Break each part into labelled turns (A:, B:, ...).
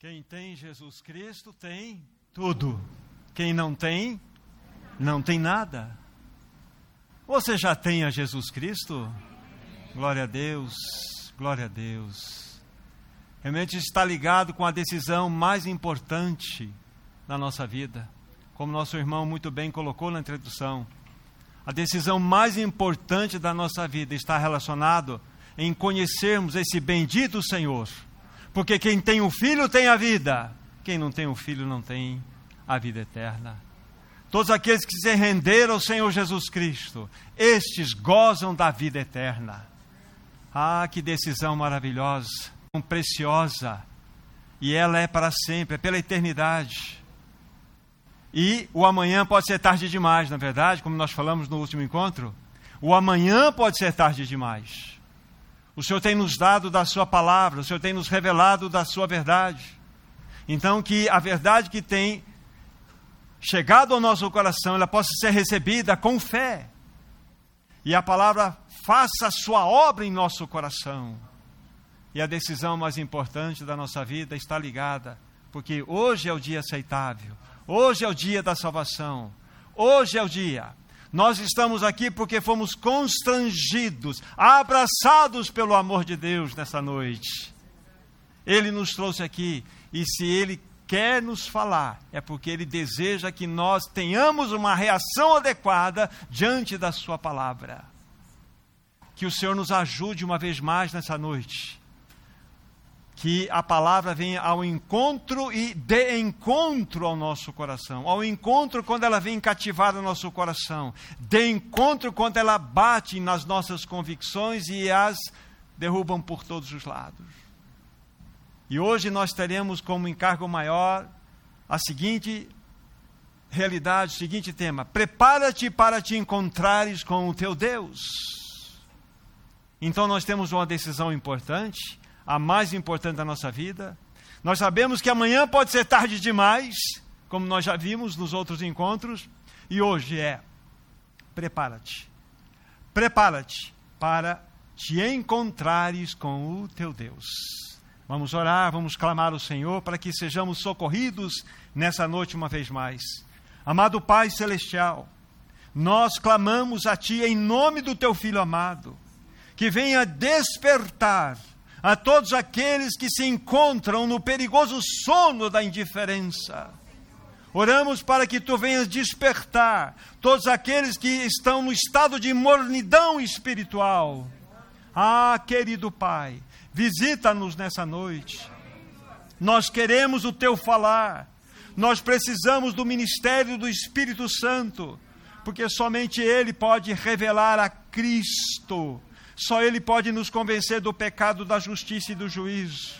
A: Quem tem Jesus Cristo tem tudo. Quem não tem, não tem nada. Você já tem a Jesus Cristo? Glória a Deus, glória a Deus. Realmente está ligado com a decisão mais importante da nossa vida. Como nosso irmão muito bem colocou na introdução. A decisão mais importante da nossa vida está relacionado em conhecermos esse bendito Senhor porque quem tem o filho tem a vida, quem não tem o filho não tem a vida eterna. Todos aqueles que se renderam ao Senhor Jesus Cristo, estes gozam da vida eterna. Ah, que decisão maravilhosa, preciosa, e ela é para sempre, é pela eternidade. E o amanhã pode ser tarde demais, na verdade, como nós falamos no último encontro. O amanhã pode ser tarde demais. O Senhor tem nos dado da Sua palavra, o Senhor tem nos revelado da Sua verdade. Então, que a verdade que tem chegado ao nosso coração, ela possa ser recebida com fé. E a palavra faça a sua obra em nosso coração. E a decisão mais importante da nossa vida está ligada, porque hoje é o dia aceitável, hoje é o dia da salvação, hoje é o dia nós estamos aqui porque fomos constrangidos, abraçados pelo amor de Deus nessa noite. Ele nos trouxe aqui e se ele quer nos falar, é porque ele deseja que nós tenhamos uma reação adequada diante da sua palavra. Que o Senhor nos ajude uma vez mais nessa noite que a palavra venha ao encontro e de encontro ao nosso coração, ao encontro quando ela vem cativar o nosso coração, de encontro quando ela bate nas nossas convicções e as derrubam por todos os lados. E hoje nós teremos como encargo maior a seguinte realidade, o seguinte tema: prepara-te para te encontrares com o teu Deus. Então nós temos uma decisão importante a mais importante da nossa vida. Nós sabemos que amanhã pode ser tarde demais, como nós já vimos nos outros encontros, e hoje é: prepara-te. Prepara-te para te encontrares com o teu Deus. Vamos orar, vamos clamar ao Senhor para que sejamos socorridos nessa noite uma vez mais. Amado Pai Celestial, nós clamamos a Ti em nome do Teu Filho amado, que venha despertar a todos aqueles que se encontram no perigoso sono da indiferença. Oramos para que tu venhas despertar todos aqueles que estão no estado de mornidão espiritual. Ah, querido Pai, visita-nos nessa noite. Nós queremos o teu falar. Nós precisamos do ministério do Espírito Santo, porque somente ele pode revelar a Cristo só Ele pode nos convencer do pecado, da justiça e do juízo.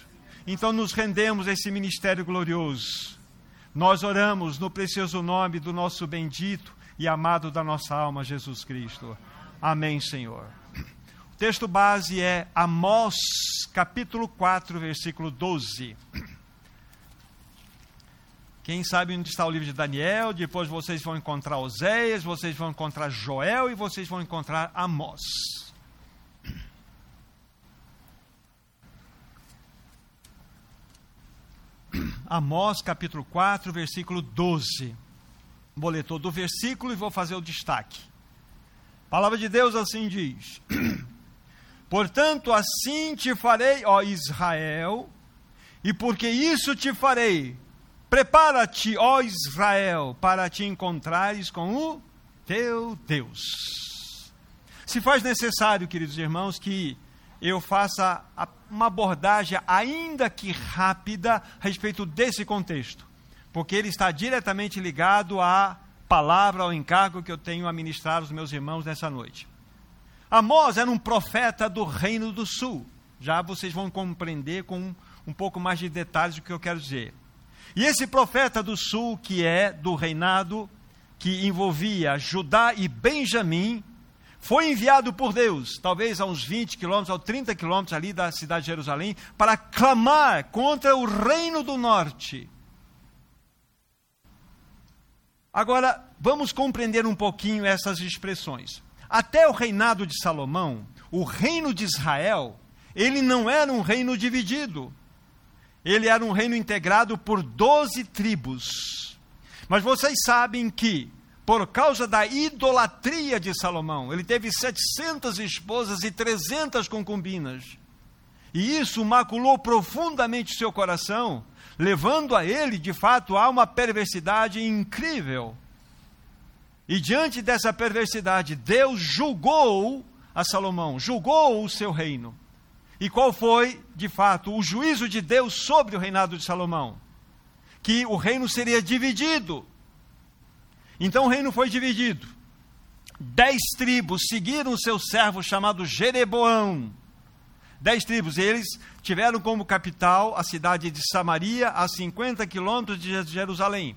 A: Então nos rendemos a esse ministério glorioso. Nós oramos no precioso nome do nosso bendito e amado da nossa alma, Jesus Cristo. Amém, Senhor. O texto base é Amós, capítulo 4, versículo 12. Quem sabe onde está o livro de Daniel, depois vocês vão encontrar Oséias, vocês vão encontrar Joel e vocês vão encontrar Amós. Amós capítulo 4, versículo 12. Vou ler todo o versículo e vou fazer o destaque. A palavra de Deus assim diz: Portanto, assim te farei, ó Israel, e porque isso te farei, prepara-te, ó Israel, para te encontrares com o teu Deus. Se faz necessário, queridos irmãos, que eu faça uma abordagem, ainda que rápida, a respeito desse contexto, porque ele está diretamente ligado à palavra, ao encargo que eu tenho a ministrar aos meus irmãos nessa noite. Amós era um profeta do Reino do Sul. Já vocês vão compreender com um pouco mais de detalhes o que eu quero dizer. E esse profeta do Sul, que é do reinado que envolvia Judá e Benjamim, foi enviado por Deus, talvez a uns 20 quilômetros, ou 30 quilômetros ali da cidade de Jerusalém, para clamar contra o reino do norte. Agora, vamos compreender um pouquinho essas expressões. Até o reinado de Salomão, o reino de Israel, ele não era um reino dividido. ele era um reino integrado por doze tribos. Mas vocês sabem que, por causa da idolatria de Salomão, ele teve 700 esposas e 300 concubinas. E isso maculou profundamente seu coração, levando a ele, de fato, a uma perversidade incrível. E diante dessa perversidade, Deus julgou a Salomão, julgou o seu reino. E qual foi, de fato, o juízo de Deus sobre o reinado de Salomão? Que o reino seria dividido. Então o reino foi dividido. Dez tribos seguiram o seu servo chamado Jereboão. Dez tribos, eles tiveram como capital a cidade de Samaria, a 50 quilômetros de Jerusalém.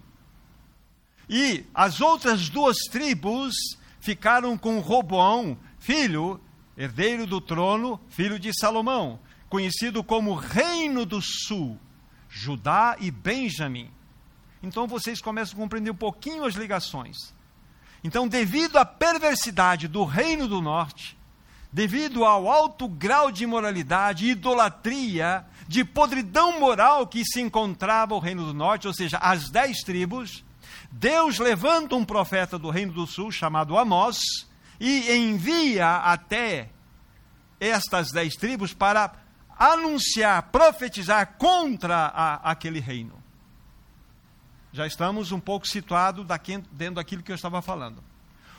A: E as outras duas tribos ficaram com Roboão, filho, herdeiro do trono, filho de Salomão, conhecido como Reino do Sul, Judá e Benjamim. Então vocês começam a compreender um pouquinho as ligações. Então, devido à perversidade do Reino do Norte, devido ao alto grau de imoralidade, idolatria, de podridão moral que se encontrava o Reino do Norte, ou seja, as dez tribos, Deus levanta um profeta do Reino do Sul chamado Amós e envia até estas dez tribos para anunciar, profetizar contra a, aquele reino. Já estamos um pouco situados dentro daquilo que eu estava falando.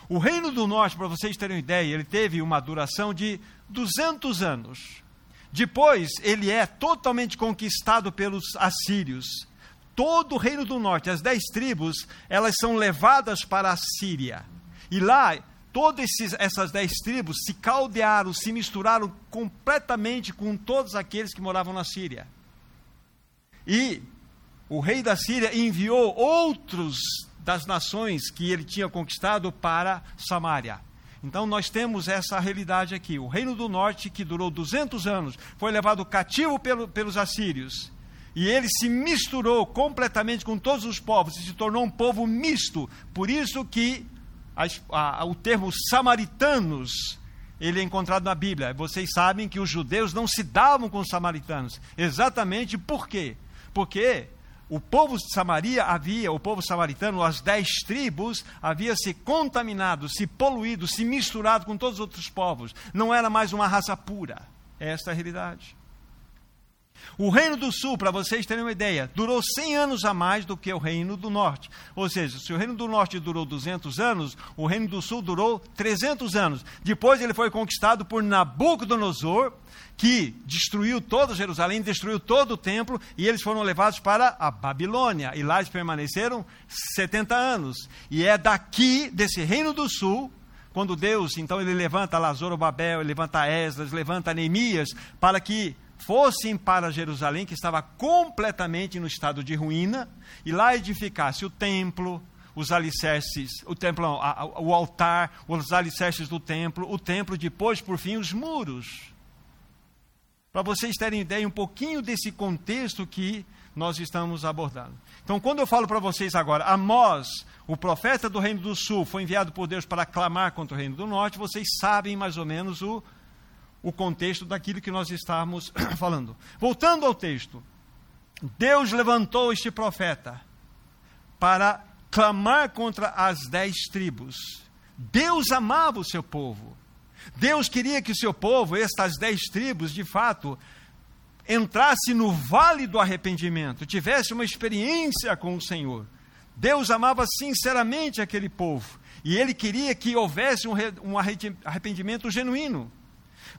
A: O reino do norte, para vocês terem uma ideia, ele teve uma duração de 200 anos. Depois, ele é totalmente conquistado pelos assírios todo o reino do norte, as dez tribos, elas são levadas para a Síria. E lá, todas essas dez tribos se caldearam, se misturaram completamente com todos aqueles que moravam na Síria. E o rei da Síria enviou outros das nações que ele tinha conquistado para Samaria. Então nós temos essa realidade aqui. O reino do norte, que durou 200 anos, foi levado cativo pelo, pelos assírios e ele se misturou completamente com todos os povos, e se tornou um povo misto. Por isso que a, a, o termo samaritanos ele é encontrado na Bíblia. Vocês sabem que os judeus não se davam com os samaritanos. Exatamente por quê? Porque o povo de Samaria havia, o povo samaritano, as dez tribos, havia se contaminado, se poluído, se misturado com todos os outros povos. Não era mais uma raça pura. Esta é a realidade. O Reino do Sul, para vocês terem uma ideia, durou 100 anos a mais do que o Reino do Norte. Ou seja, se o Reino do Norte durou 200 anos, o Reino do Sul durou 300 anos. Depois ele foi conquistado por Nabucodonosor, que destruiu toda Jerusalém, destruiu todo o templo, e eles foram levados para a Babilônia. E lá eles permaneceram 70 anos. E é daqui, desse Reino do Sul, quando Deus, então ele levanta Lazoro Babel, ele levanta Esdras, levanta Neemias, para que fossem para Jerusalém, que estava completamente no estado de ruína, e lá edificasse o templo, os alicerces, o templo, o altar, os alicerces do templo, o templo, depois, por fim, os muros. Para vocês terem ideia um pouquinho desse contexto que nós estamos abordando. Então, quando eu falo para vocês agora, Amós, o profeta do Reino do Sul, foi enviado por Deus para clamar contra o Reino do Norte, vocês sabem mais ou menos o o contexto daquilo que nós estávamos falando. Voltando ao texto, Deus levantou este profeta para clamar contra as dez tribos. Deus amava o seu povo. Deus queria que o seu povo, estas dez tribos, de fato, entrasse no vale do arrependimento, tivesse uma experiência com o Senhor. Deus amava sinceramente aquele povo e ele queria que houvesse um arrependimento genuíno.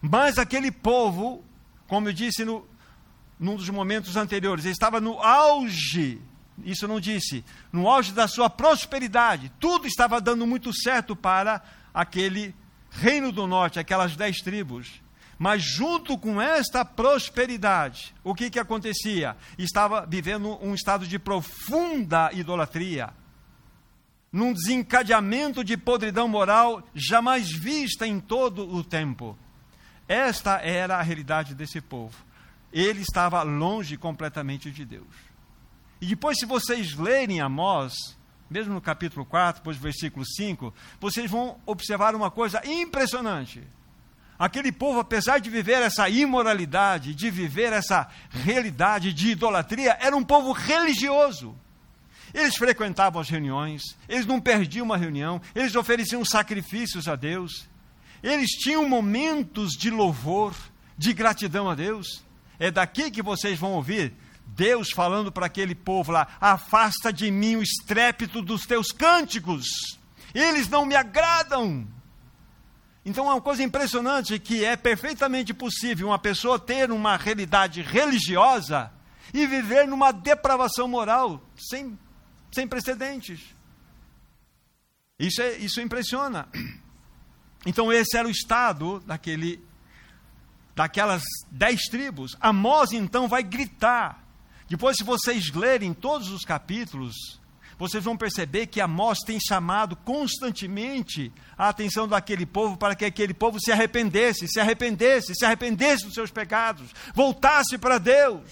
A: Mas aquele povo, como eu disse no, num dos momentos anteriores, estava no auge, isso não disse, no auge da sua prosperidade. Tudo estava dando muito certo para aquele reino do norte, aquelas dez tribos. Mas junto com esta prosperidade, o que, que acontecia? Estava vivendo um estado de profunda idolatria, num desencadeamento de podridão moral jamais vista em todo o tempo. Esta era a realidade desse povo. Ele estava longe completamente de Deus. E depois, se vocês lerem Amós, mesmo no capítulo 4, depois do versículo 5, vocês vão observar uma coisa impressionante. Aquele povo, apesar de viver essa imoralidade, de viver essa realidade de idolatria, era um povo religioso. Eles frequentavam as reuniões, eles não perdiam uma reunião, eles ofereciam sacrifícios a Deus, eles tinham momentos de louvor, de gratidão a Deus. É daqui que vocês vão ouvir Deus falando para aquele povo lá: afasta de mim o estrépito dos teus cânticos, eles não me agradam. Então é uma coisa impressionante que é perfeitamente possível uma pessoa ter uma realidade religiosa e viver numa depravação moral sem, sem precedentes. Isso, é, isso impressiona. Então esse era o estado daquele, daquelas dez tribos. Amós então vai gritar. Depois, se vocês lerem todos os capítulos, vocês vão perceber que Amós tem chamado constantemente a atenção daquele povo para que aquele povo se arrependesse, se arrependesse, se arrependesse dos seus pecados, voltasse para Deus.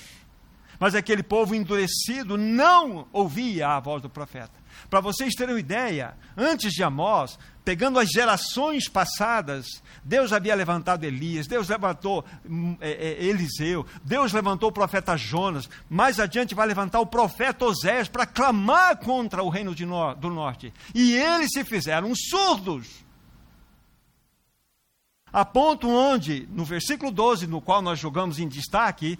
A: Mas aquele povo endurecido não ouvia a voz do profeta. Para vocês terem uma ideia, antes de Amós, pegando as gerações passadas, Deus havia levantado Elias, Deus levantou hum, é, é, Eliseu, Deus levantou o profeta Jonas, mais adiante vai levantar o profeta Osés para clamar contra o reino no, do norte. E eles se fizeram surdos. A ponto onde, no versículo 12, no qual nós jogamos em destaque,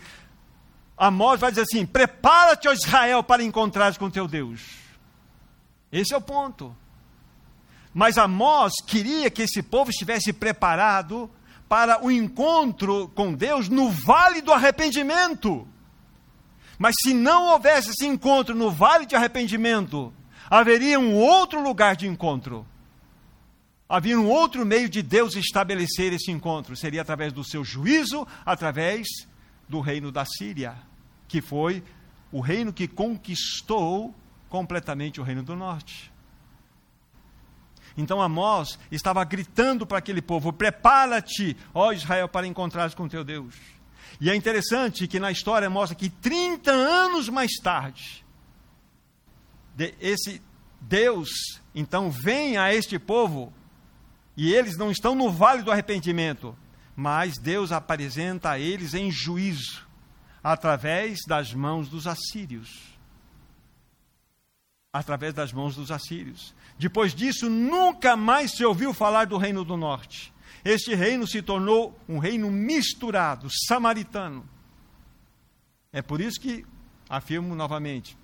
A: Amós vai dizer assim: Prepara-te, ó Israel, para encontrares com teu Deus. Esse é o ponto. Mas Amós queria que esse povo estivesse preparado para o encontro com Deus no vale do arrependimento. Mas se não houvesse esse encontro no vale de arrependimento, haveria um outro lugar de encontro. Havia um outro meio de Deus estabelecer esse encontro. Seria através do seu juízo, através do reino da Síria, que foi o reino que conquistou completamente o reino do norte. Então Amós estava gritando para aquele povo: Prepara-te, ó Israel, para encontrares com teu Deus. E é interessante que na história mostra que 30 anos mais tarde, esse Deus então vem a este povo e eles não estão no vale do arrependimento, mas Deus apresenta a eles em juízo através das mãos dos assírios através das mãos dos assírios. Depois disso, nunca mais se ouviu falar do reino do norte. Este reino se tornou um reino misturado, samaritano. É por isso que, afirmo novamente,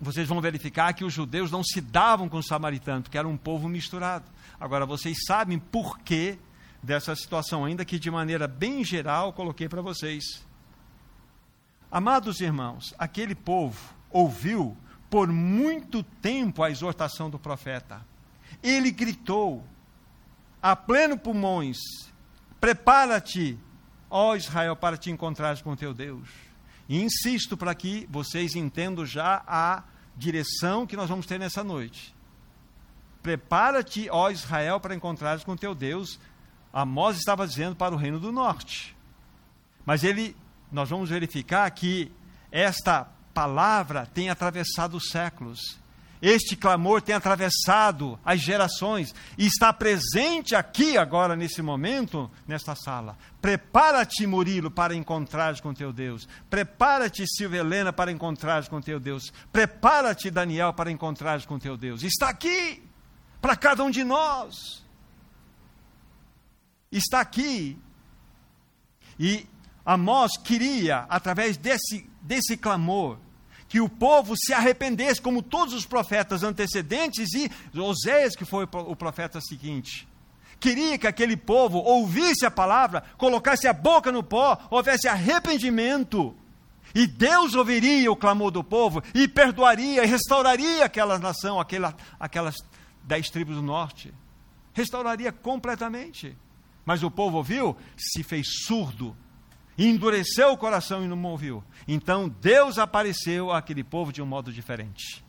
A: vocês vão verificar que os judeus não se davam com os samaritanos, porque era um povo misturado. Agora, vocês sabem por que dessa situação, ainda que de maneira bem geral coloquei para vocês. Amados irmãos, aquele povo ouviu por muito tempo a exortação do profeta. Ele gritou a pleno pulmões: Prepara-te, ó Israel, para te encontrares com teu Deus. E insisto para que vocês entendam já a direção que nós vamos ter nessa noite. Prepara-te, ó Israel, para encontrares com teu Deus. Amós estava dizendo para o reino do norte. Mas ele, nós vamos verificar que esta palavra tem atravessado os séculos. Este clamor tem atravessado as gerações e está presente aqui agora nesse momento, nesta sala. Prepara-te, Murilo, para encontrar com teu Deus. Prepara-te, Silvia Helena, para encontrar com teu Deus. Prepara-te, Daniel, para encontrar com teu Deus. Está aqui para cada um de nós. Está aqui. E Amós queria, através desse, desse clamor, que o povo se arrependesse, como todos os profetas antecedentes e Oséias, que foi o profeta seguinte. Queria que aquele povo ouvisse a palavra, colocasse a boca no pó, houvesse arrependimento. E Deus ouviria o clamor do povo e perdoaria restauraria aquela nação, aquela, aquelas dez tribos do norte. Restauraria completamente. Mas o povo ouviu, se fez surdo, endureceu o coração e não ouviu. Então Deus apareceu àquele povo de um modo diferente.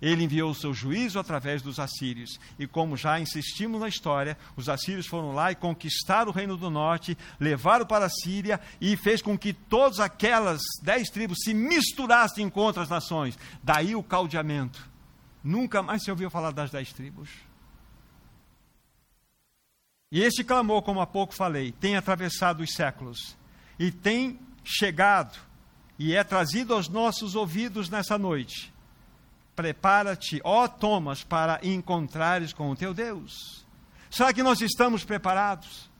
A: Ele enviou o seu juízo através dos assírios. E como já insistimos na história, os assírios foram lá e conquistaram o reino do norte, levaram para a Síria e fez com que todas aquelas dez tribos se misturassem com outras nações. Daí o caldeamento. Nunca mais se ouviu falar das dez tribos. E esse clamor, como há pouco falei, tem atravessado os séculos e tem chegado e é trazido aos nossos ouvidos nessa noite. Prepara-te, ó Thomas, para encontrares com o teu Deus. Será que nós estamos preparados?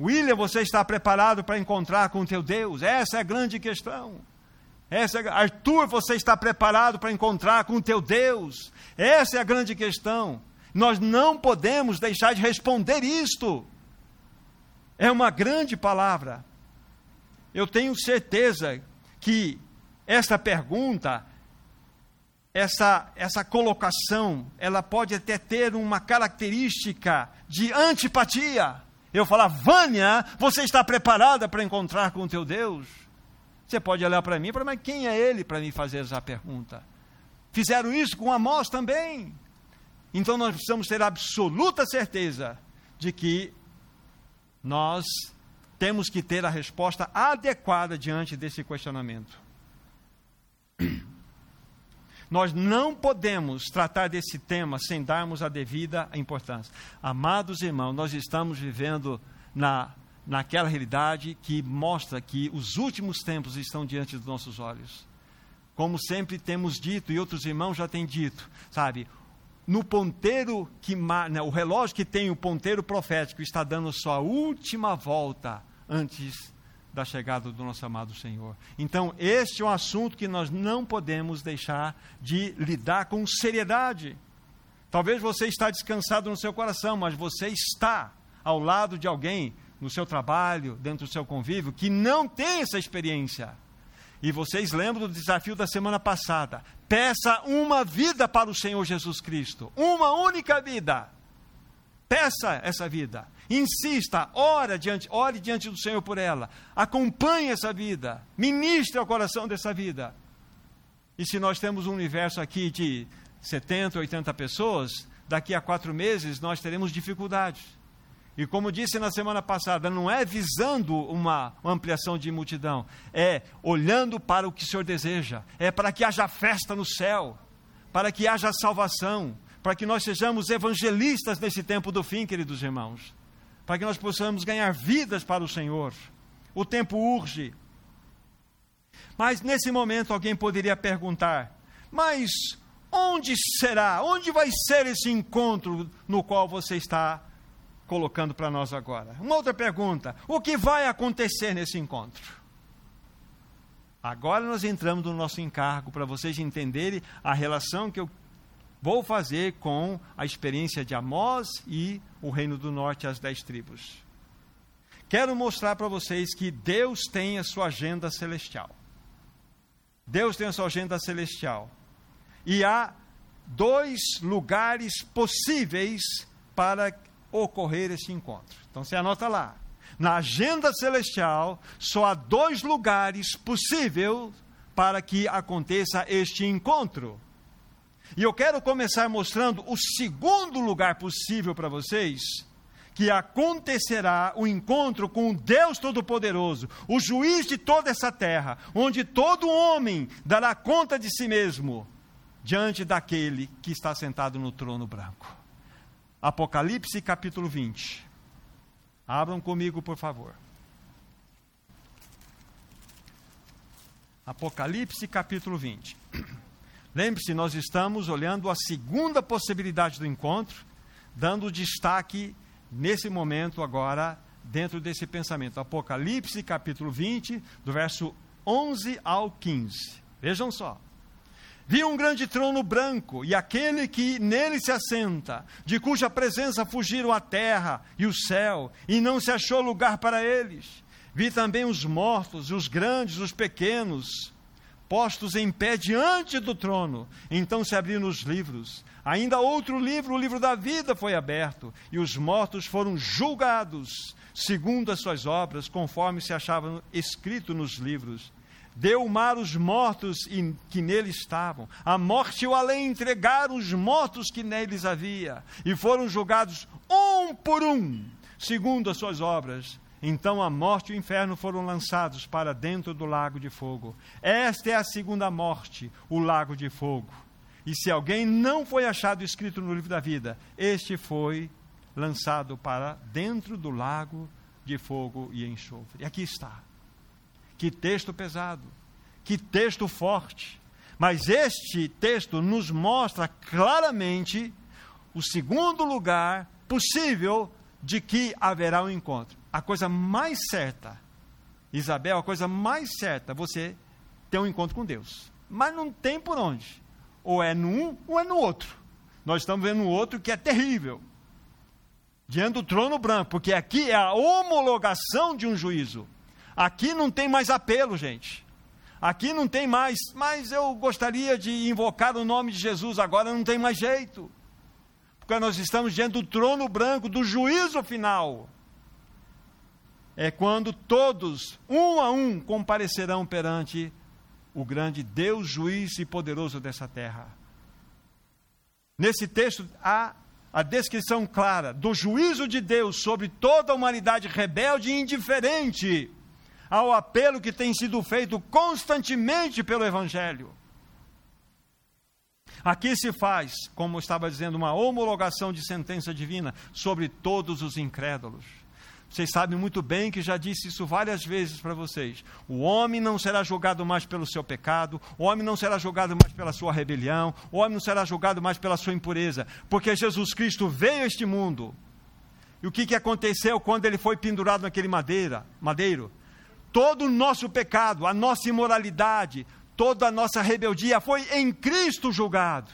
A: William, você está preparado para encontrar com o teu Deus? Essa é a grande questão. Essa é... Arthur, você está preparado para encontrar com o teu Deus? Essa é a grande questão. Nós não podemos deixar de responder isto. É uma grande palavra. Eu tenho certeza que essa pergunta, essa, essa colocação, ela pode até ter uma característica de antipatia. Eu falar, Vânia, você está preparada para encontrar com o teu Deus? Você pode olhar para mim e falar, mas quem é ele para me fazer essa pergunta? Fizeram isso com Amós também. Então nós precisamos ter absoluta certeza de que nós temos que ter a resposta adequada diante desse questionamento. Nós não podemos tratar desse tema sem darmos a devida importância. Amados irmãos, nós estamos vivendo na, naquela realidade que mostra que os últimos tempos estão diante dos nossos olhos. Como sempre temos dito, e outros irmãos já têm dito, sabe? no ponteiro que né, o relógio que tem o ponteiro profético está dando sua última volta antes da chegada do nosso amado Senhor. Então, este é um assunto que nós não podemos deixar de lidar com seriedade. Talvez você está descansado no seu coração, mas você está ao lado de alguém no seu trabalho, dentro do seu convívio, que não tem essa experiência. E vocês lembram do desafio da semana passada? Peça uma vida para o Senhor Jesus Cristo, uma única vida. Peça essa vida. Insista, ore diante, ore diante do Senhor por ela. Acompanhe essa vida. Ministre ao coração dessa vida. E se nós temos um universo aqui de 70, 80 pessoas, daqui a quatro meses nós teremos dificuldades. E como disse na semana passada, não é visando uma ampliação de multidão, é olhando para o que o Senhor deseja, é para que haja festa no céu, para que haja salvação, para que nós sejamos evangelistas nesse tempo do fim, queridos irmãos para que nós possamos ganhar vidas para o Senhor. O tempo urge. Mas nesse momento alguém poderia perguntar: mas onde será? Onde vai ser esse encontro no qual você está colocando para nós agora? Uma outra pergunta: o que vai acontecer nesse encontro? Agora nós entramos no nosso encargo para vocês entenderem a relação que eu vou fazer com a experiência de Amós e o Reino do Norte, as dez tribos. Quero mostrar para vocês que Deus tem a sua agenda celestial. Deus tem a sua agenda celestial. E há dois lugares possíveis para ocorrer esse encontro. Então você anota lá. Na agenda celestial, só há dois lugares possíveis para que aconteça este encontro. E eu quero começar mostrando o segundo lugar possível para vocês, que acontecerá o encontro com o Deus Todo-Poderoso, o juiz de toda essa terra, onde todo homem dará conta de si mesmo diante daquele que está sentado no trono branco. Apocalipse capítulo 20. Abram comigo, por favor. Apocalipse capítulo 20. Lembre-se, nós estamos olhando a segunda possibilidade do encontro, dando destaque nesse momento agora, dentro desse pensamento. Apocalipse, capítulo 20, do verso 11 ao 15. Vejam só. Vi um grande trono branco e aquele que nele se assenta, de cuja presença fugiram a terra e o céu, e não se achou lugar para eles. Vi também os mortos, os grandes, os pequenos, postos em pé diante do trono. Então se abriram os livros. Ainda outro livro, o livro da vida, foi aberto, e os mortos foram julgados, segundo as suas obras, conforme se achava escrito nos livros. Deu o mar os mortos que nele estavam. A morte e o além entregaram os mortos que neles havia, e foram julgados um por um, segundo as suas obras. Então a morte e o inferno foram lançados para dentro do lago de fogo. Esta é a segunda morte, o lago de fogo. E se alguém não foi achado escrito no livro da vida, este foi lançado para dentro do lago de fogo e enxofre. E aqui está. Que texto pesado, que texto forte. Mas este texto nos mostra claramente o segundo lugar possível de que haverá um encontro. A coisa mais certa, Isabel, a coisa mais certa, você ter um encontro com Deus. Mas não tem por onde. Ou é num ou é no outro. Nós estamos vendo um outro que é terrível. Diante do trono branco, porque aqui é a homologação de um juízo. Aqui não tem mais apelo, gente. Aqui não tem mais, mas eu gostaria de invocar o nome de Jesus, agora não tem mais jeito. Porque nós estamos diante do trono branco, do juízo final. É quando todos, um a um, comparecerão perante o grande Deus, juiz e poderoso dessa terra. Nesse texto há a descrição clara do juízo de Deus sobre toda a humanidade rebelde e indiferente ao apelo que tem sido feito constantemente pelo Evangelho. Aqui se faz, como estava dizendo, uma homologação de sentença divina sobre todos os incrédulos. Vocês sabem muito bem que já disse isso várias vezes para vocês. O homem não será julgado mais pelo seu pecado, o homem não será julgado mais pela sua rebelião, o homem não será julgado mais pela sua impureza, porque Jesus Cristo veio a este mundo. E o que, que aconteceu quando ele foi pendurado naquele madeira, madeiro? Todo o nosso pecado, a nossa imoralidade, toda a nossa rebeldia foi em Cristo julgado.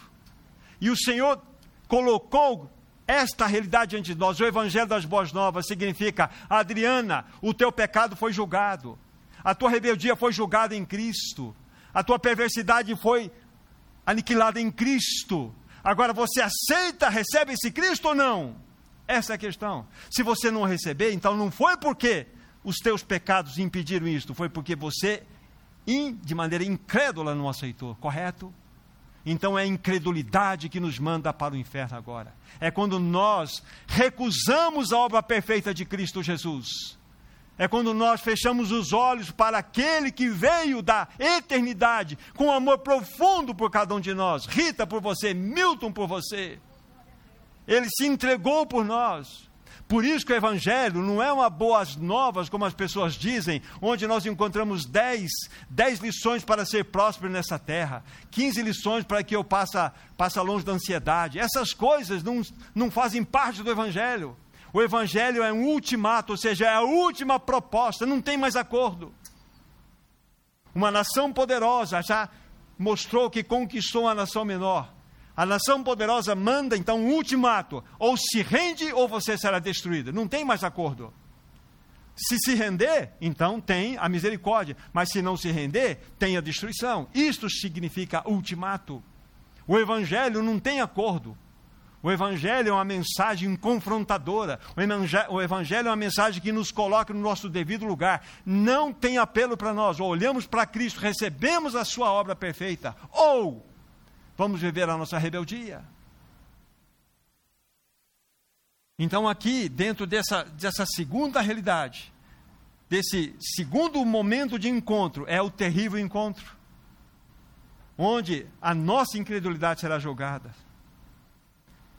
A: E o Senhor colocou esta realidade diante de nós. O Evangelho das Boas Novas significa: Adriana, o teu pecado foi julgado, a tua rebeldia foi julgada em Cristo, a tua perversidade foi aniquilada em Cristo. Agora você aceita, recebe esse Cristo ou não? Essa é a questão. Se você não receber, então não foi porque os teus pecados impediram isto, foi porque você, de maneira incrédula, não aceitou, correto? Então é a incredulidade que nos manda para o inferno agora. É quando nós recusamos a obra perfeita de Cristo Jesus. É quando nós fechamos os olhos para aquele que veio da eternidade com amor profundo por cada um de nós. Rita por você, Milton por você. Ele se entregou por nós. Por isso que o Evangelho não é uma boas novas, como as pessoas dizem, onde nós encontramos dez, dez lições para ser próspero nessa terra, 15 lições para que eu passe, passe longe da ansiedade. Essas coisas não, não fazem parte do Evangelho. O Evangelho é um ultimato, ou seja, é a última proposta, não tem mais acordo. Uma nação poderosa já mostrou que conquistou uma nação menor. A nação poderosa manda então um ultimato: ou se rende ou você será destruída. Não tem mais acordo. Se se render, então tem a misericórdia, mas se não se render, tem a destruição. Isto significa ultimato. O evangelho não tem acordo. O Evangelho é uma mensagem confrontadora. O Evangelho é uma mensagem que nos coloca no nosso devido lugar. Não tem apelo para nós. Ou olhamos para Cristo, recebemos a Sua obra perfeita, ou vamos viver a nossa rebeldia. Então, aqui, dentro dessa, dessa segunda realidade, desse segundo momento de encontro, é o terrível encontro, onde a nossa incredulidade será julgada.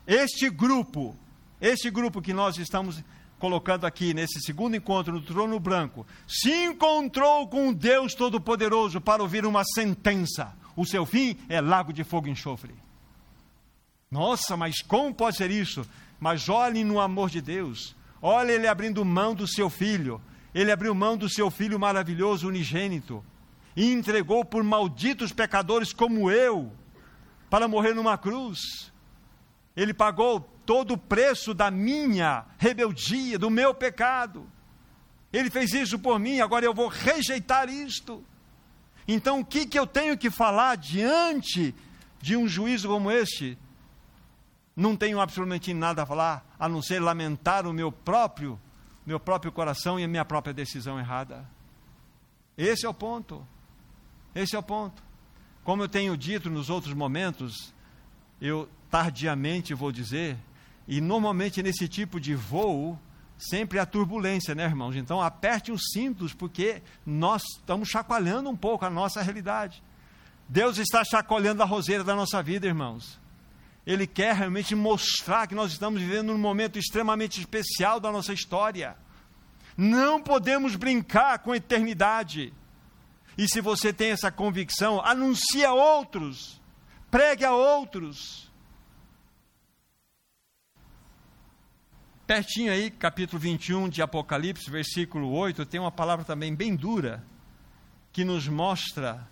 A: Este grupo, este grupo que nós estamos colocando aqui nesse segundo encontro no trono branco, se encontrou com Deus Todo-Poderoso para ouvir uma sentença o seu fim é lago de fogo e enxofre. Nossa, mas como pode ser isso? Mas olhe no amor de Deus. Olhe ele abrindo mão do seu filho. Ele abriu mão do seu filho maravilhoso, unigênito. E entregou por malditos pecadores como eu, para morrer numa cruz. Ele pagou todo o preço da minha rebeldia, do meu pecado. Ele fez isso por mim, agora eu vou rejeitar isto. Então, o que, que eu tenho que falar diante de um juízo como este? Não tenho absolutamente nada a falar, a não ser lamentar o meu próprio, meu próprio coração e a minha própria decisão errada. Esse é o ponto. Esse é o ponto. Como eu tenho dito nos outros momentos, eu tardiamente vou dizer, e normalmente nesse tipo de voo, sempre a turbulência, né, irmãos? Então aperte os cintos, porque nós estamos chacoalhando um pouco a nossa realidade. Deus está chacoalhando a roseira da nossa vida, irmãos. Ele quer realmente mostrar que nós estamos vivendo um momento extremamente especial da nossa história. Não podemos brincar com a eternidade. E se você tem essa convicção, anuncie a outros, pregue a outros. Pertinho aí, capítulo 21 de Apocalipse, versículo 8, tem uma palavra também bem dura, que nos mostra,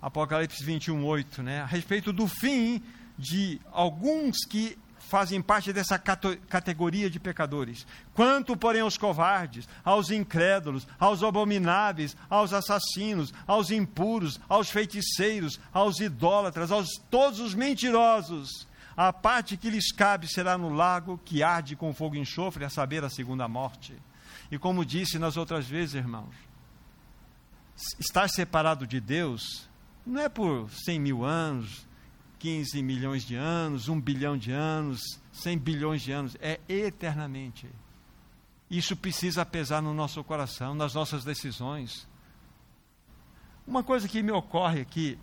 A: Apocalipse 21, 8, né, a respeito do fim de alguns que fazem parte dessa categoria de pecadores. Quanto, porém, aos covardes, aos incrédulos, aos abomináveis, aos assassinos, aos impuros, aos feiticeiros, aos idólatras, aos todos os mentirosos, a parte que lhes cabe será no lago que arde com fogo e enxofre, a saber, a segunda morte. E como disse nas outras vezes, irmãos, estar separado de Deus não é por cem mil anos, 15 milhões de anos, 1 bilhão de anos, 100 bilhões de anos, é eternamente. Isso precisa pesar no nosso coração, nas nossas decisões. Uma coisa que me ocorre aqui,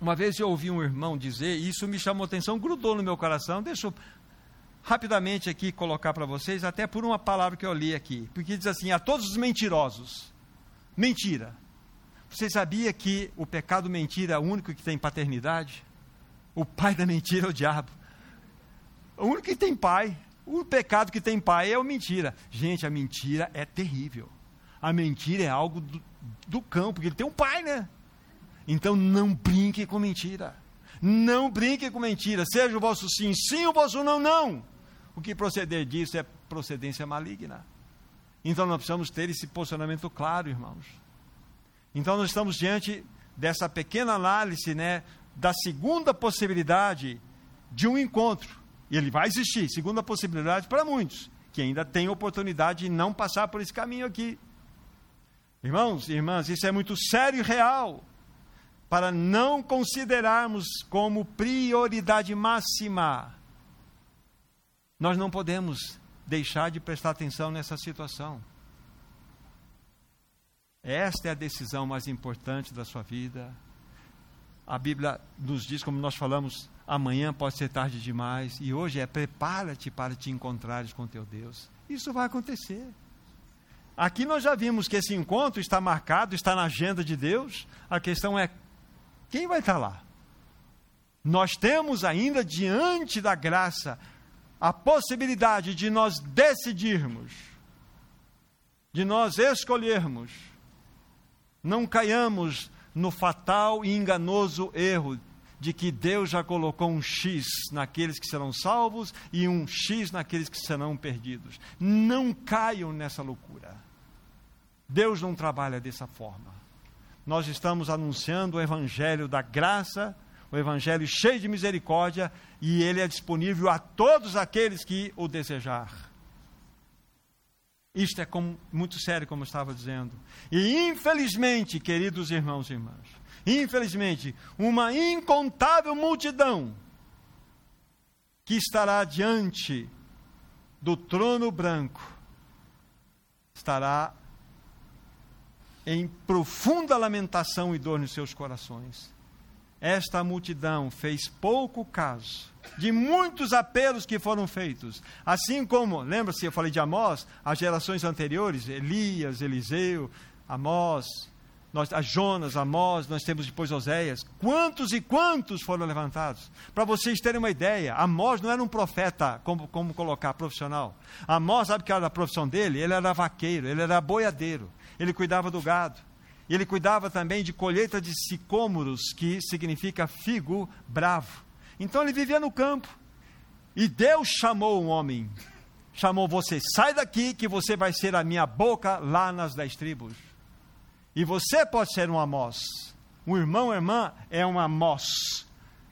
A: uma vez eu ouvi um irmão dizer, e isso me chamou atenção, grudou no meu coração, deixa eu rapidamente aqui colocar para vocês, até por uma palavra que eu li aqui, porque diz assim: a todos os mentirosos, mentira. Você sabia que o pecado mentira é o único que tem paternidade? O pai da mentira é o diabo. O único que tem pai, o pecado que tem pai é a mentira. Gente, a mentira é terrível. A mentira é algo do, do cão, porque ele tem um pai, né? Então não brinque com mentira. Não brinque com mentira. Seja o vosso sim, sim, o vosso não, não. O que proceder disso é procedência maligna. Então nós precisamos ter esse posicionamento claro, irmãos. Então nós estamos diante dessa pequena análise, né, da segunda possibilidade de um encontro. E ele vai existir, segunda possibilidade para muitos, que ainda têm oportunidade de não passar por esse caminho aqui. Irmãos irmãs, isso é muito sério e real, para não considerarmos como prioridade máxima. Nós não podemos deixar de prestar atenção nessa situação. Esta é a decisão mais importante da sua vida a Bíblia nos diz, como nós falamos, amanhã pode ser tarde demais, e hoje é prepara-te para te encontrares com teu Deus. Isso vai acontecer. Aqui nós já vimos que esse encontro está marcado, está na agenda de Deus. A questão é quem vai estar lá? Nós temos ainda diante da graça a possibilidade de nós decidirmos, de nós escolhermos. Não caiamos no fatal e enganoso erro de que Deus já colocou um X naqueles que serão salvos e um X naqueles que serão perdidos. Não caiam nessa loucura. Deus não trabalha dessa forma. Nós estamos anunciando o Evangelho da graça, o Evangelho cheio de misericórdia, e ele é disponível a todos aqueles que o desejar. Isto é como, muito sério, como eu estava dizendo. E infelizmente, queridos irmãos e irmãs, infelizmente, uma incontável multidão que estará diante do trono branco estará em profunda lamentação e dor nos seus corações. Esta multidão fez pouco caso de muitos apelos que foram feitos. Assim como, lembra-se, eu falei de Amós, as gerações anteriores, Elias, Eliseu, Amós, nós, a Jonas, Amós, nós temos depois Oséias. Quantos e quantos foram levantados? Para vocês terem uma ideia, Amós não era um profeta, como, como colocar, profissional. Amós, sabe que era a profissão dele? Ele era vaqueiro, ele era boiadeiro, ele cuidava do gado. Ele cuidava também de colheita de sicômoros, que significa figo bravo. Então ele vivia no campo. E Deus chamou um homem. Chamou você, sai daqui que você vai ser a minha boca lá nas dez tribos. E você pode ser um Amós. Um irmão, irmã é um Amós.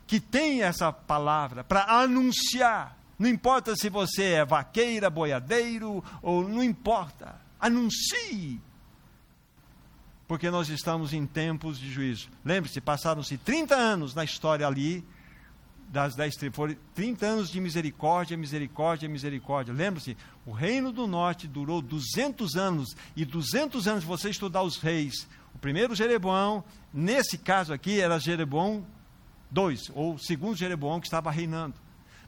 A: Que tem essa palavra para anunciar. Não importa se você é vaqueira, boiadeiro, ou não importa. Anuncie porque nós estamos em tempos de juízo. Lembre-se, passaram-se 30 anos na história ali das dez tribos. Foram 30 anos de misericórdia, misericórdia, misericórdia. Lembre-se, o reino do norte durou 200 anos, e 200 anos, você estudar os reis, o primeiro Jeroboão, nesse caso aqui, era Jeroboão II, ou o segundo Jeroboão que estava reinando.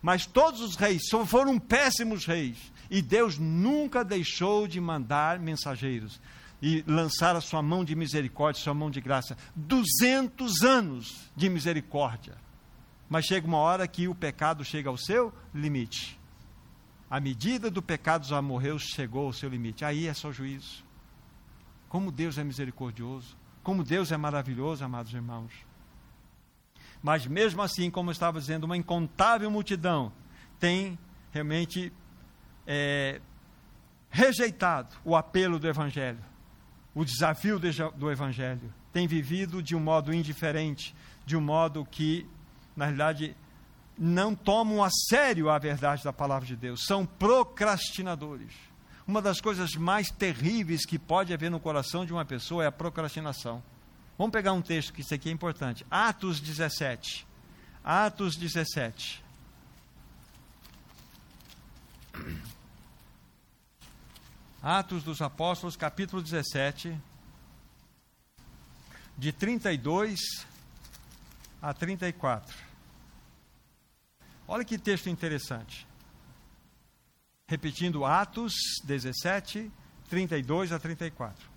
A: Mas todos os reis foram péssimos reis. E Deus nunca deixou de mandar mensageiros e lançar a sua mão de misericórdia, sua mão de graça. 200 anos de misericórdia. Mas chega uma hora que o pecado chega ao seu limite. A medida do pecado dos amorreus chegou ao seu limite. Aí é só juízo. Como Deus é misericordioso. Como Deus é maravilhoso, amados irmãos. Mas mesmo assim, como eu estava dizendo, uma incontável multidão tem realmente é, rejeitado o apelo do Evangelho, o desafio do Evangelho. Tem vivido de um modo indiferente, de um modo que, na realidade, não tomam a sério a verdade da palavra de Deus, são procrastinadores. Uma das coisas mais terríveis que pode haver no coração de uma pessoa é a procrastinação. Vamos pegar um texto que isso aqui é importante. Atos 17. Atos 17. Atos dos Apóstolos, capítulo 17, de 32 a 34. Olha que texto interessante. Repetindo Atos 17, 32 a 34.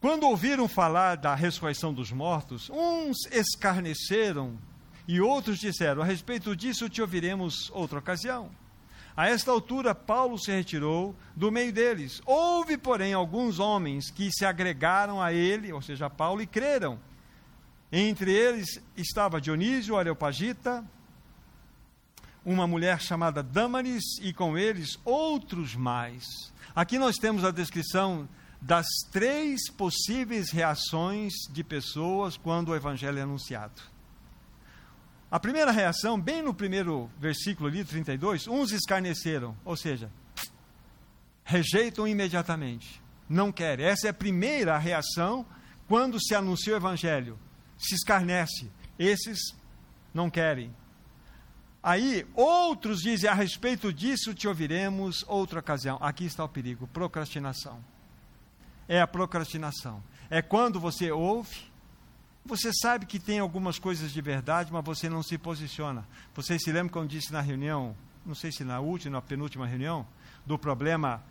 A: Quando ouviram falar da ressurreição dos mortos, uns escarneceram e outros disseram: A respeito disso te ouviremos outra ocasião. A esta altura, Paulo se retirou do meio deles. Houve, porém, alguns homens que se agregaram a ele, ou seja, a Paulo, e creram. Entre eles estava Dionísio, Areopagita, uma mulher chamada Dâmaris, e com eles outros mais. Aqui nós temos a descrição das três possíveis reações de pessoas quando o evangelho é anunciado. A primeira reação, bem no primeiro versículo ali, 32, uns escarneceram, ou seja, rejeitam imediatamente, não querem. Essa é a primeira reação quando se anuncia o evangelho. Se escarnece, esses não querem. Aí, outros dizem, a respeito disso te ouviremos outra ocasião. Aqui está o perigo, procrastinação é a procrastinação. É quando você ouve, você sabe que tem algumas coisas de verdade, mas você não se posiciona. Vocês se lembram quando disse na reunião, não sei se na última, na penúltima reunião, do problema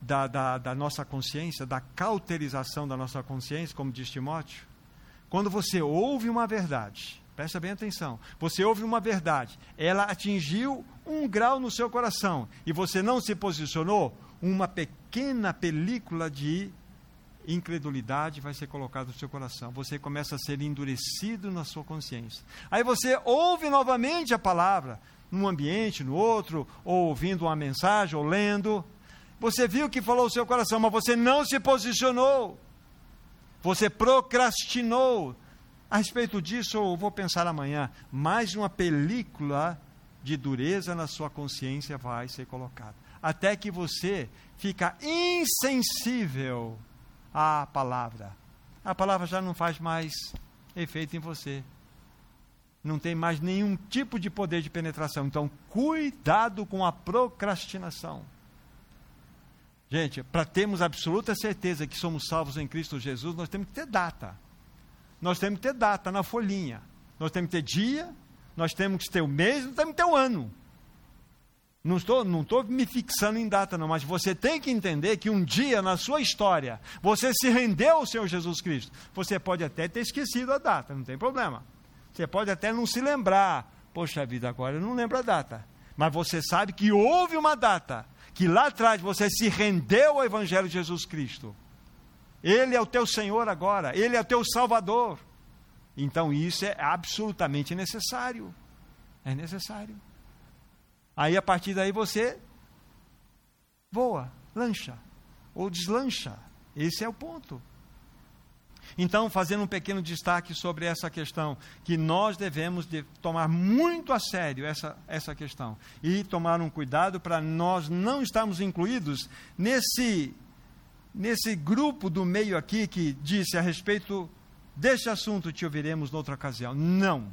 A: da, da, da nossa consciência, da cauterização da nossa consciência, como diz Timóteo? Quando você ouve uma verdade, presta bem atenção, você ouve uma verdade, ela atingiu um grau no seu coração e você não se posicionou, uma pequena película de incredulidade vai ser colocada no seu coração. Você começa a ser endurecido na sua consciência. Aí você ouve novamente a palavra, num ambiente, no outro, ou ouvindo uma mensagem, ou lendo. Você viu que falou o seu coração, mas você não se posicionou. Você procrastinou. A respeito disso, eu vou pensar amanhã. Mais uma película de dureza na sua consciência vai ser colocada até que você fica insensível à palavra. A palavra já não faz mais efeito em você. Não tem mais nenhum tipo de poder de penetração. Então, cuidado com a procrastinação. Gente, para termos absoluta certeza que somos salvos em Cristo Jesus, nós temos que ter data. Nós temos que ter data na folhinha. Nós temos que ter dia, nós temos que ter o mês, nós temos que ter o ano. Não estou, não estou me fixando em data, não, mas você tem que entender que um dia na sua história você se rendeu ao Senhor Jesus Cristo. Você pode até ter esquecido a data, não tem problema. Você pode até não se lembrar. Poxa vida, agora eu não lembro a data. Mas você sabe que houve uma data, que lá atrás você se rendeu ao Evangelho de Jesus Cristo. Ele é o teu Senhor agora, Ele é o teu Salvador. Então isso é absolutamente necessário. É necessário. Aí a partir daí você voa, lancha ou deslancha. Esse é o ponto. Então, fazendo um pequeno destaque sobre essa questão, que nós devemos de tomar muito a sério essa, essa questão e tomar um cuidado para nós não estarmos incluídos nesse, nesse grupo do meio aqui que disse a respeito deste assunto te ouviremos noutra ocasião. Não.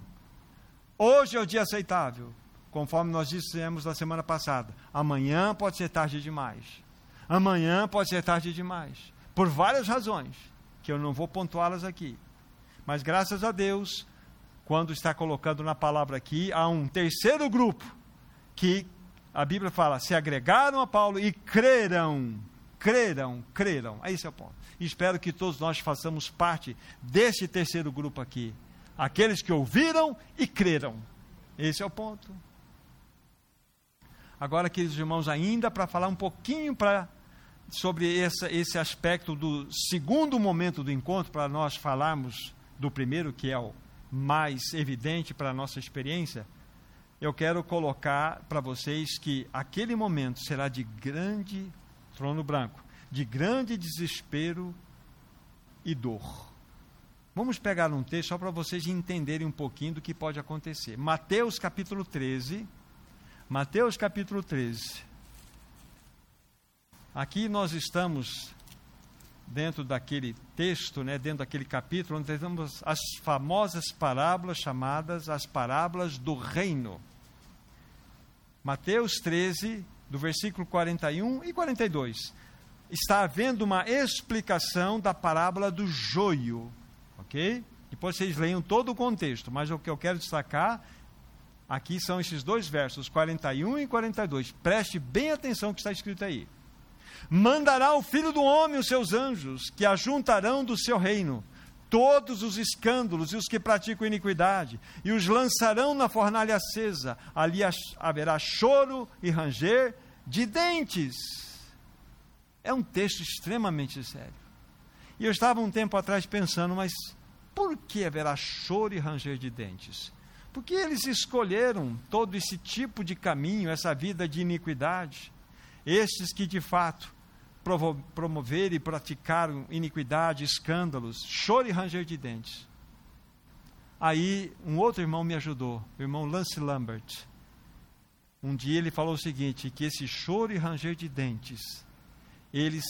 A: Hoje é o dia aceitável conforme nós dissemos na semana passada, amanhã pode ser tarde demais. Amanhã pode ser tarde demais. Por várias razões, que eu não vou pontuá-las aqui. Mas graças a Deus, quando está colocando na palavra aqui, há um terceiro grupo que a Bíblia fala, se agregaram a Paulo e creram, creram, creram. Esse é o ponto. Espero que todos nós façamos parte desse terceiro grupo aqui. Aqueles que ouviram e creram. Esse é o ponto. Agora, queridos irmãos, ainda para falar um pouquinho para sobre esse, esse aspecto do segundo momento do encontro, para nós falarmos do primeiro, que é o mais evidente para a nossa experiência, eu quero colocar para vocês que aquele momento será de grande trono branco, de grande desespero e dor. Vamos pegar um texto só para vocês entenderem um pouquinho do que pode acontecer. Mateus capítulo 13. Mateus capítulo 13. Aqui nós estamos dentro daquele texto, né, dentro daquele capítulo, onde temos as famosas parábolas chamadas as parábolas do reino. Mateus 13, do versículo 41 e 42. Está havendo uma explicação da parábola do joio, ok? Depois vocês leiam todo o contexto, mas o que eu quero destacar aqui são esses dois versos, 41 e 42. Preste bem atenção ao que está escrito aí mandará o filho do homem os seus anjos, que ajuntarão do seu reino todos os escândalos e os que praticam iniquidade, e os lançarão na fornalha acesa. Ali haverá choro e ranger de dentes. É um texto extremamente sério. E eu estava um tempo atrás pensando, mas por que haverá choro e ranger de dentes? Porque eles escolheram todo esse tipo de caminho, essa vida de iniquidade. Estes que de fato promover e praticar iniquidade, escândalos, choro e ranger de dentes. Aí um outro irmão me ajudou, o irmão Lance Lambert. Um dia ele falou o seguinte: que esse choro e ranger de dentes, eles,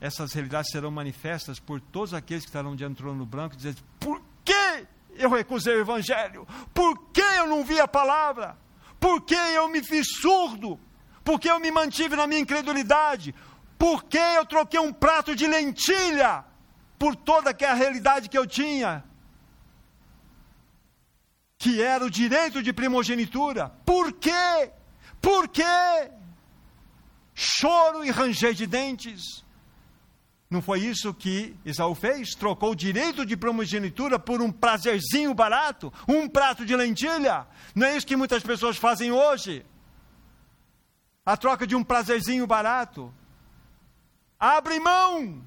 A: essas realidades serão manifestas por todos aqueles que estarão do trono branco, dizendo: por que eu recusei o evangelho? Por que eu não vi a palavra? Por que eu me fiz surdo? Por que eu me mantive na minha incredulidade? Por que eu troquei um prato de lentilha por toda aquela realidade que eu tinha? Que era o direito de primogenitura. Por quê? Por quê? Choro e ranger de dentes. Não foi isso que Esaú fez? Trocou o direito de primogenitura por um prazerzinho barato, um prato de lentilha. Não é isso que muitas pessoas fazem hoje? A troca de um prazerzinho barato. Abre mão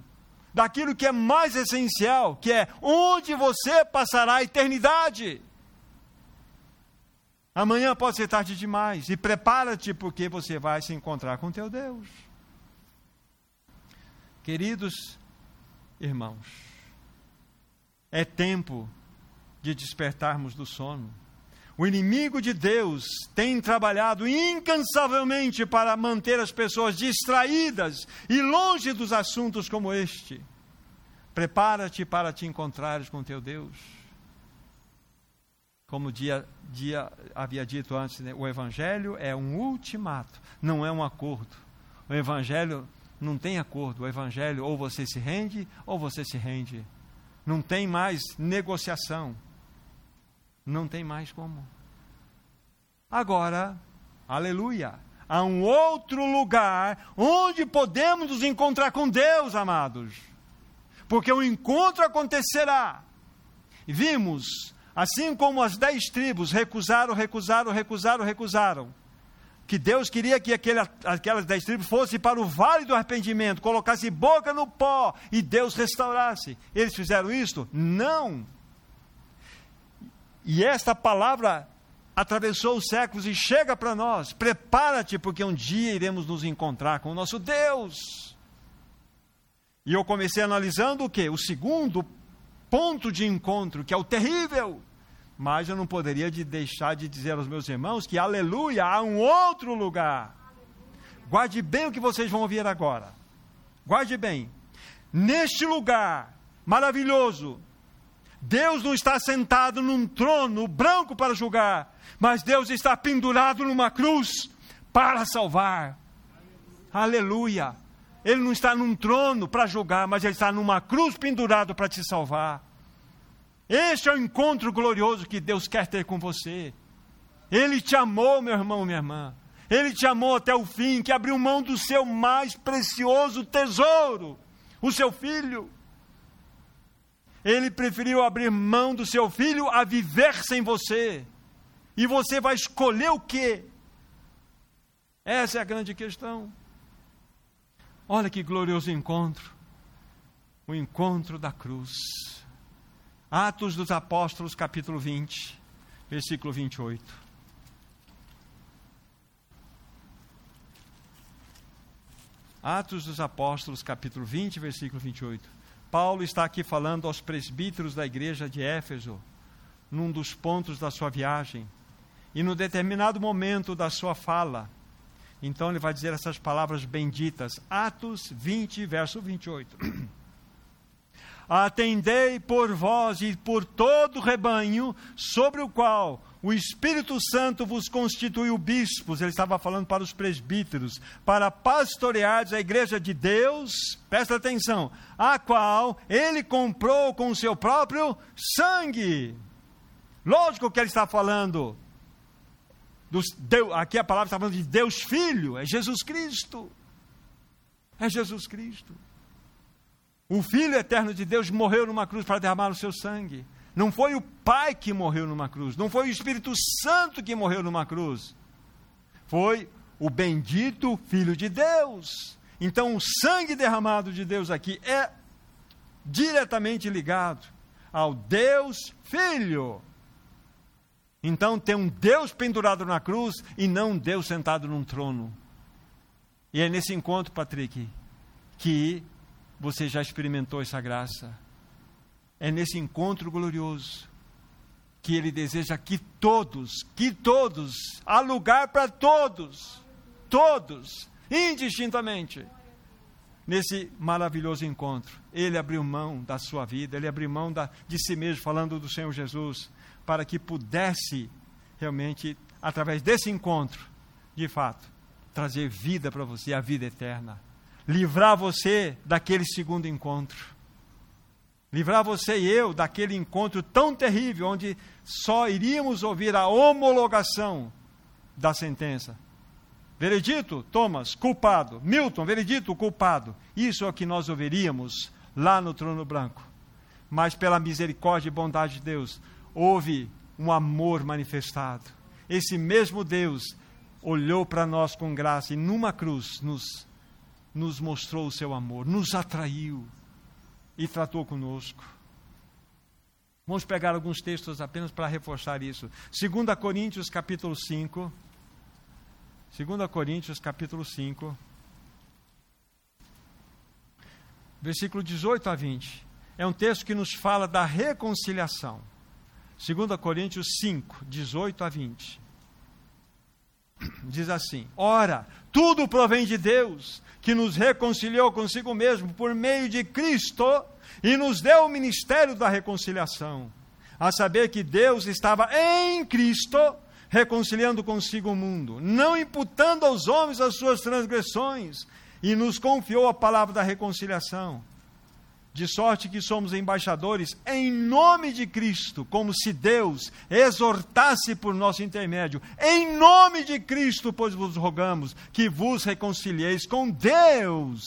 A: daquilo que é mais essencial, que é onde você passará a eternidade. Amanhã pode ser tarde demais e prepara-te porque você vai se encontrar com teu Deus. Queridos irmãos, é tempo de despertarmos do sono. O inimigo de Deus tem trabalhado incansavelmente para manter as pessoas distraídas e longe dos assuntos como este. Prepara-te para te encontrares com teu Deus. Como dia, dia havia dito antes, né? o Evangelho é um ultimato, não é um acordo. O Evangelho não tem acordo. O Evangelho ou você se rende ou você se rende. Não tem mais negociação. Não tem mais como. Agora, aleluia, há um outro lugar onde podemos nos encontrar com Deus, amados. Porque o encontro acontecerá. Vimos, assim como as dez tribos recusaram, recusaram, recusaram, recusaram, que Deus queria que aquele, aquelas dez tribos fossem para o vale do arrependimento, colocasse boca no pó e Deus restaurasse. Eles fizeram isso? Não. E esta palavra atravessou os séculos e chega para nós. Prepara-te, porque um dia iremos nos encontrar com o nosso Deus. E eu comecei analisando o que? O segundo ponto de encontro, que é o terrível. Mas eu não poderia de deixar de dizer aos meus irmãos que, aleluia, há um outro lugar. Guarde bem o que vocês vão ouvir agora. Guarde bem. Neste lugar maravilhoso, Deus não está sentado num trono branco para julgar, mas Deus está pendurado numa cruz para salvar. Aleluia. Ele não está num trono para julgar, mas ele está numa cruz pendurado para te salvar. Este é o encontro glorioso que Deus quer ter com você. Ele te amou, meu irmão, minha irmã. Ele te amou até o fim, que abriu mão do seu mais precioso tesouro, o seu filho. Ele preferiu abrir mão do seu filho a viver sem você. E você vai escolher o quê? Essa é a grande questão. Olha que glorioso encontro o encontro da cruz. Atos dos Apóstolos, capítulo 20, versículo 28. Atos dos Apóstolos, capítulo 20, versículo 28. Paulo está aqui falando aos presbíteros da igreja de Éfeso, num dos pontos da sua viagem. E no determinado momento da sua fala, então ele vai dizer essas palavras benditas. Atos 20, verso 28. Atendei por vós e por todo o rebanho, sobre o qual o Espírito Santo vos constituiu bispos, ele estava falando para os presbíteros, para pastorear a igreja de Deus, presta atenção, a qual ele comprou com o seu próprio sangue. Lógico que ele está falando dos, Deus, aqui a palavra está falando de Deus Filho, é Jesus Cristo. É Jesus Cristo. O Filho eterno de Deus morreu numa cruz para derramar o seu sangue. Não foi o Pai que morreu numa cruz, não foi o Espírito Santo que morreu numa cruz. Foi o bendito Filho de Deus. Então, o sangue derramado de Deus aqui é diretamente ligado ao Deus Filho. Então tem um Deus pendurado na cruz e não um Deus sentado num trono. E é nesse encontro, Patrick, que você já experimentou essa graça. É nesse encontro glorioso que ele deseja que todos, que todos, há lugar para todos, todos, indistintamente, nesse maravilhoso encontro. Ele abriu mão da sua vida, ele abriu mão da, de si mesmo, falando do Senhor Jesus para que pudesse realmente, através desse encontro, de fato, trazer vida para você, a vida eterna. Livrar você daquele segundo encontro. Livrar você e eu daquele encontro tão terrível, onde só iríamos ouvir a homologação da sentença. Veredito, Thomas, culpado. Milton, veredito, culpado. Isso é o que nós ouviríamos lá no trono branco. Mas pela misericórdia e bondade de Deus, houve um amor manifestado. Esse mesmo Deus olhou para nós com graça e numa cruz nos, nos mostrou o seu amor, nos atraiu e tratou conosco. Vamos pegar alguns textos apenas para reforçar isso. 2 Coríntios capítulo 5. 2 Coríntios capítulo 5. Versículo 18 a 20. É um texto que nos fala da reconciliação. 2 Coríntios 5, 18 a 20. Diz assim: Ora, tudo provém de Deus, que nos reconciliou consigo mesmo por meio de Cristo e nos deu o ministério da reconciliação. A saber que Deus estava em Cristo reconciliando consigo o mundo, não imputando aos homens as suas transgressões, e nos confiou a palavra da reconciliação de sorte que somos embaixadores em nome de Cristo, como se Deus exortasse por nosso intermédio. Em nome de Cristo, pois vos rogamos que vos reconcilieis com Deus.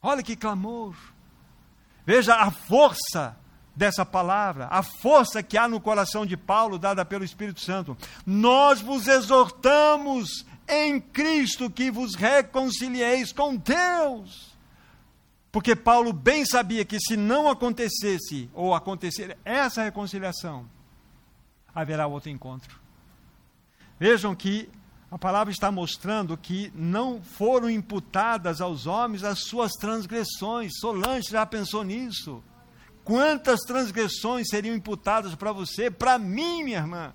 A: Olha que clamor. Veja a força dessa palavra, a força que há no coração de Paulo, dada pelo Espírito Santo. Nós vos exortamos em Cristo que vos reconcilieis com Deus. Porque Paulo bem sabia que se não acontecesse, ou acontecer essa reconciliação, haverá outro encontro. Vejam que a palavra está mostrando que não foram imputadas aos homens as suas transgressões. Solange já pensou nisso. Quantas transgressões seriam imputadas para você, para mim, minha irmã?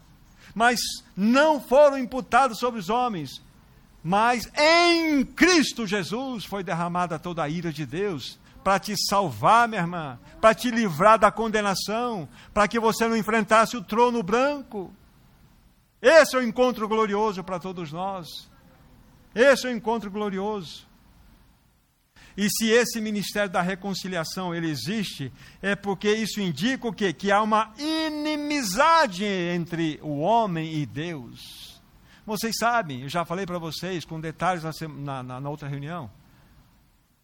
A: Mas não foram imputadas sobre os homens. Mas em Cristo Jesus foi derramada toda a ira de Deus para te salvar, minha irmã, para te livrar da condenação, para que você não enfrentasse o trono branco. Esse é o encontro glorioso para todos nós. Esse é o encontro glorioso. E se esse ministério da reconciliação ele existe, é porque isso indica o quê? Que há uma inimizade entre o homem e Deus. Vocês sabem, eu já falei para vocês com detalhes na, na, na outra reunião.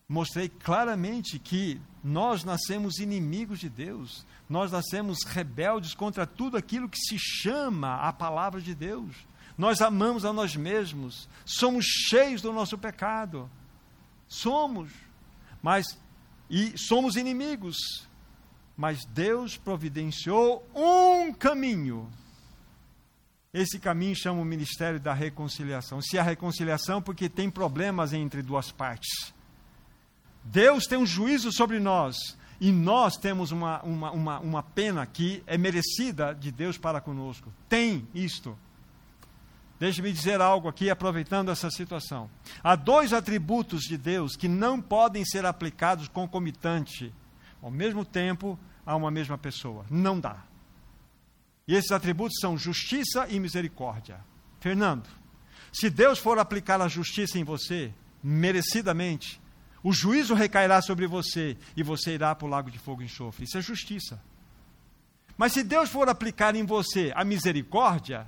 A: Mostrei claramente que nós nascemos inimigos de Deus, nós nascemos rebeldes contra tudo aquilo que se chama a palavra de Deus. Nós amamos a nós mesmos, somos cheios do nosso pecado. Somos, mas e somos inimigos. Mas Deus providenciou um caminho. Esse caminho chama o ministério da reconciliação. Se a reconciliação, porque tem problemas entre duas partes. Deus tem um juízo sobre nós, e nós temos uma, uma, uma, uma pena que é merecida de Deus para conosco. Tem isto. Deixe-me dizer algo aqui, aproveitando essa situação. Há dois atributos de Deus que não podem ser aplicados concomitante, ao mesmo tempo, a uma mesma pessoa. Não dá. E esses atributos são justiça e misericórdia. Fernando, se Deus for aplicar a justiça em você, merecidamente, o juízo recairá sobre você e você irá para o lago de fogo e enxofre. Isso é justiça. Mas se Deus for aplicar em você a misericórdia,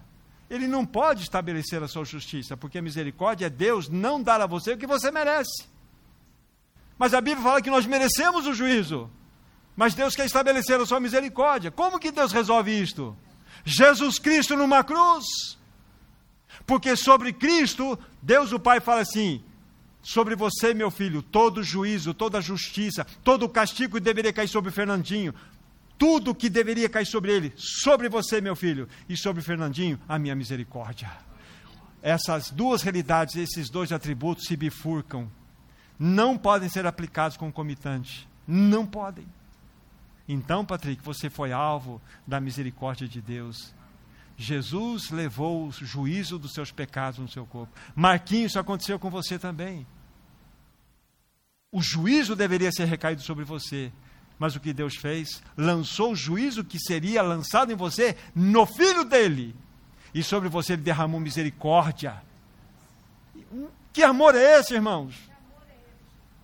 A: ele não pode estabelecer a sua justiça, porque a misericórdia é Deus não dar a você o que você merece. Mas a Bíblia fala que nós merecemos o juízo. Mas Deus quer estabelecer a sua misericórdia. Como que Deus resolve isto? Jesus Cristo numa cruz. Porque sobre Cristo, Deus o Pai fala assim: sobre você, meu filho, todo juízo, toda justiça, todo castigo que deveria cair sobre Fernandinho, tudo que deveria cair sobre ele, sobre você, meu filho, e sobre Fernandinho, a minha misericórdia. Essas duas realidades, esses dois atributos se bifurcam. Não podem ser aplicados concomitantes. Não podem. Então, Patrick, você foi alvo da misericórdia de Deus. Jesus levou o juízo dos seus pecados no seu corpo. Marquinhos, isso aconteceu com você também. O juízo deveria ser recaído sobre você. Mas o que Deus fez? Lançou o juízo que seria lançado em você no filho dele. E sobre você ele derramou misericórdia. Que amor é esse, irmãos?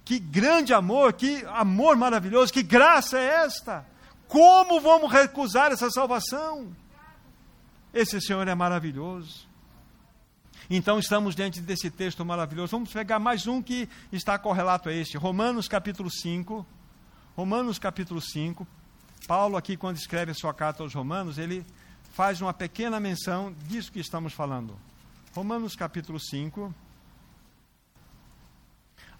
A: Que grande amor, que amor maravilhoso, que graça é esta? Como vamos recusar essa salvação? Esse Senhor é maravilhoso. Então estamos diante desse texto maravilhoso. Vamos pegar mais um que está correlato a este. Romanos capítulo 5. Romanos capítulo 5, Paulo aqui quando escreve a sua carta aos Romanos, ele faz uma pequena menção disso que estamos falando. Romanos capítulo 5.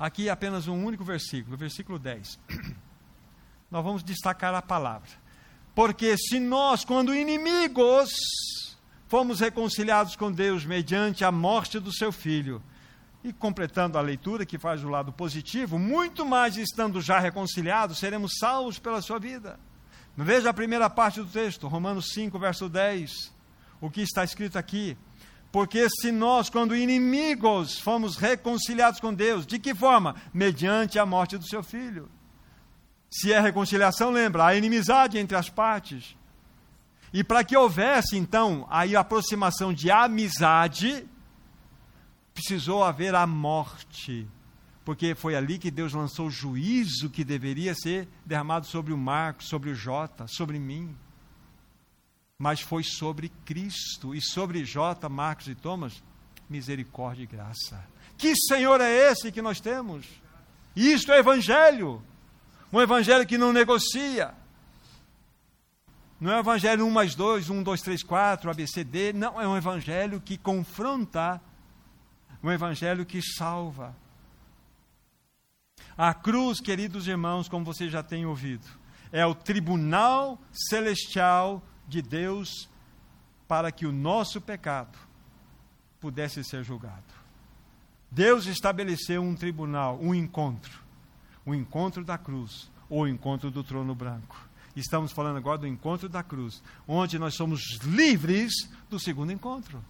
A: Aqui apenas um único versículo, versículo 10. Nós vamos destacar a palavra. Porque se nós, quando inimigos, fomos reconciliados com Deus mediante a morte do seu filho, e completando a leitura, que faz o lado positivo, muito mais estando já reconciliados, seremos salvos pela sua vida. Veja a primeira parte do texto, Romanos 5, verso 10. O que está escrito aqui? Porque se nós, quando inimigos, fomos reconciliados com Deus, de que forma? Mediante a morte do seu filho. Se é reconciliação, lembra, há inimizade entre as partes. E para que houvesse, então, a aproximação de amizade, precisou haver a morte, porque foi ali que Deus lançou o juízo que deveria ser derramado sobre o Marcos, sobre o Jota, sobre mim. Mas foi sobre Cristo e sobre Jota, Marcos e Thomas, misericórdia e graça. Que Senhor é esse que nós temos? Isto é evangelho. Um evangelho que não negocia. Não é um evangelho 1 mais 2, 1, 2, 3, 4, ABCD. Não, é um evangelho que confronta um evangelho que salva. A cruz, queridos irmãos, como vocês já têm ouvido, é o tribunal celestial de Deus para que o nosso pecado pudesse ser julgado. Deus estabeleceu um tribunal, um encontro, o encontro da cruz ou o encontro do trono branco. Estamos falando agora do encontro da cruz, onde nós somos livres do segundo encontro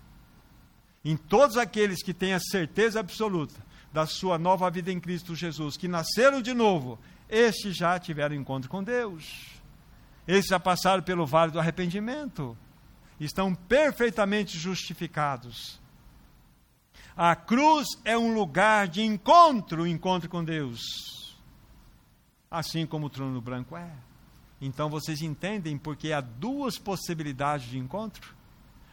A: em todos aqueles que têm a certeza absoluta da sua nova vida em Cristo Jesus, que nasceram de novo, estes já tiveram encontro com Deus. Esses já passaram pelo vale do arrependimento. Estão perfeitamente justificados. A cruz é um lugar de encontro, encontro com Deus. assim como o trono branco é. Então vocês entendem porque há duas possibilidades de encontro?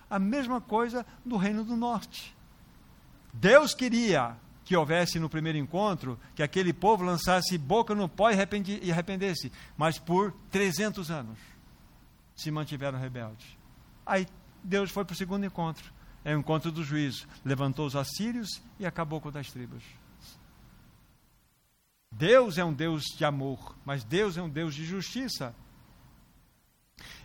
A: A mesma coisa do Reino do Norte. Deus queria que houvesse no primeiro encontro, que aquele povo lançasse boca no pó e arrependesse, mas por 300 anos se mantiveram rebeldes. Aí Deus foi para o segundo encontro, é o encontro do juízo, levantou os assírios e acabou com as tribos. Deus é um Deus de amor, mas Deus é um Deus de justiça.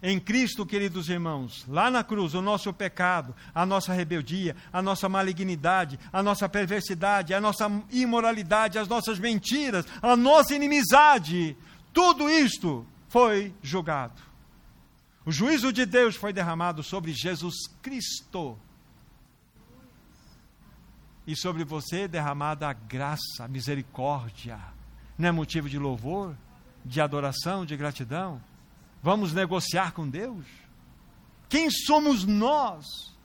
A: Em Cristo, queridos irmãos, lá na cruz, o nosso pecado, a nossa rebeldia, a nossa malignidade, a nossa perversidade, a nossa imoralidade, as nossas mentiras, a nossa inimizade, tudo isto foi julgado. O juízo de Deus foi derramado sobre Jesus Cristo. E sobre você derramada a graça, a misericórdia. Não é motivo de louvor, de adoração, de gratidão? Vamos negociar com Deus? Quem somos nós?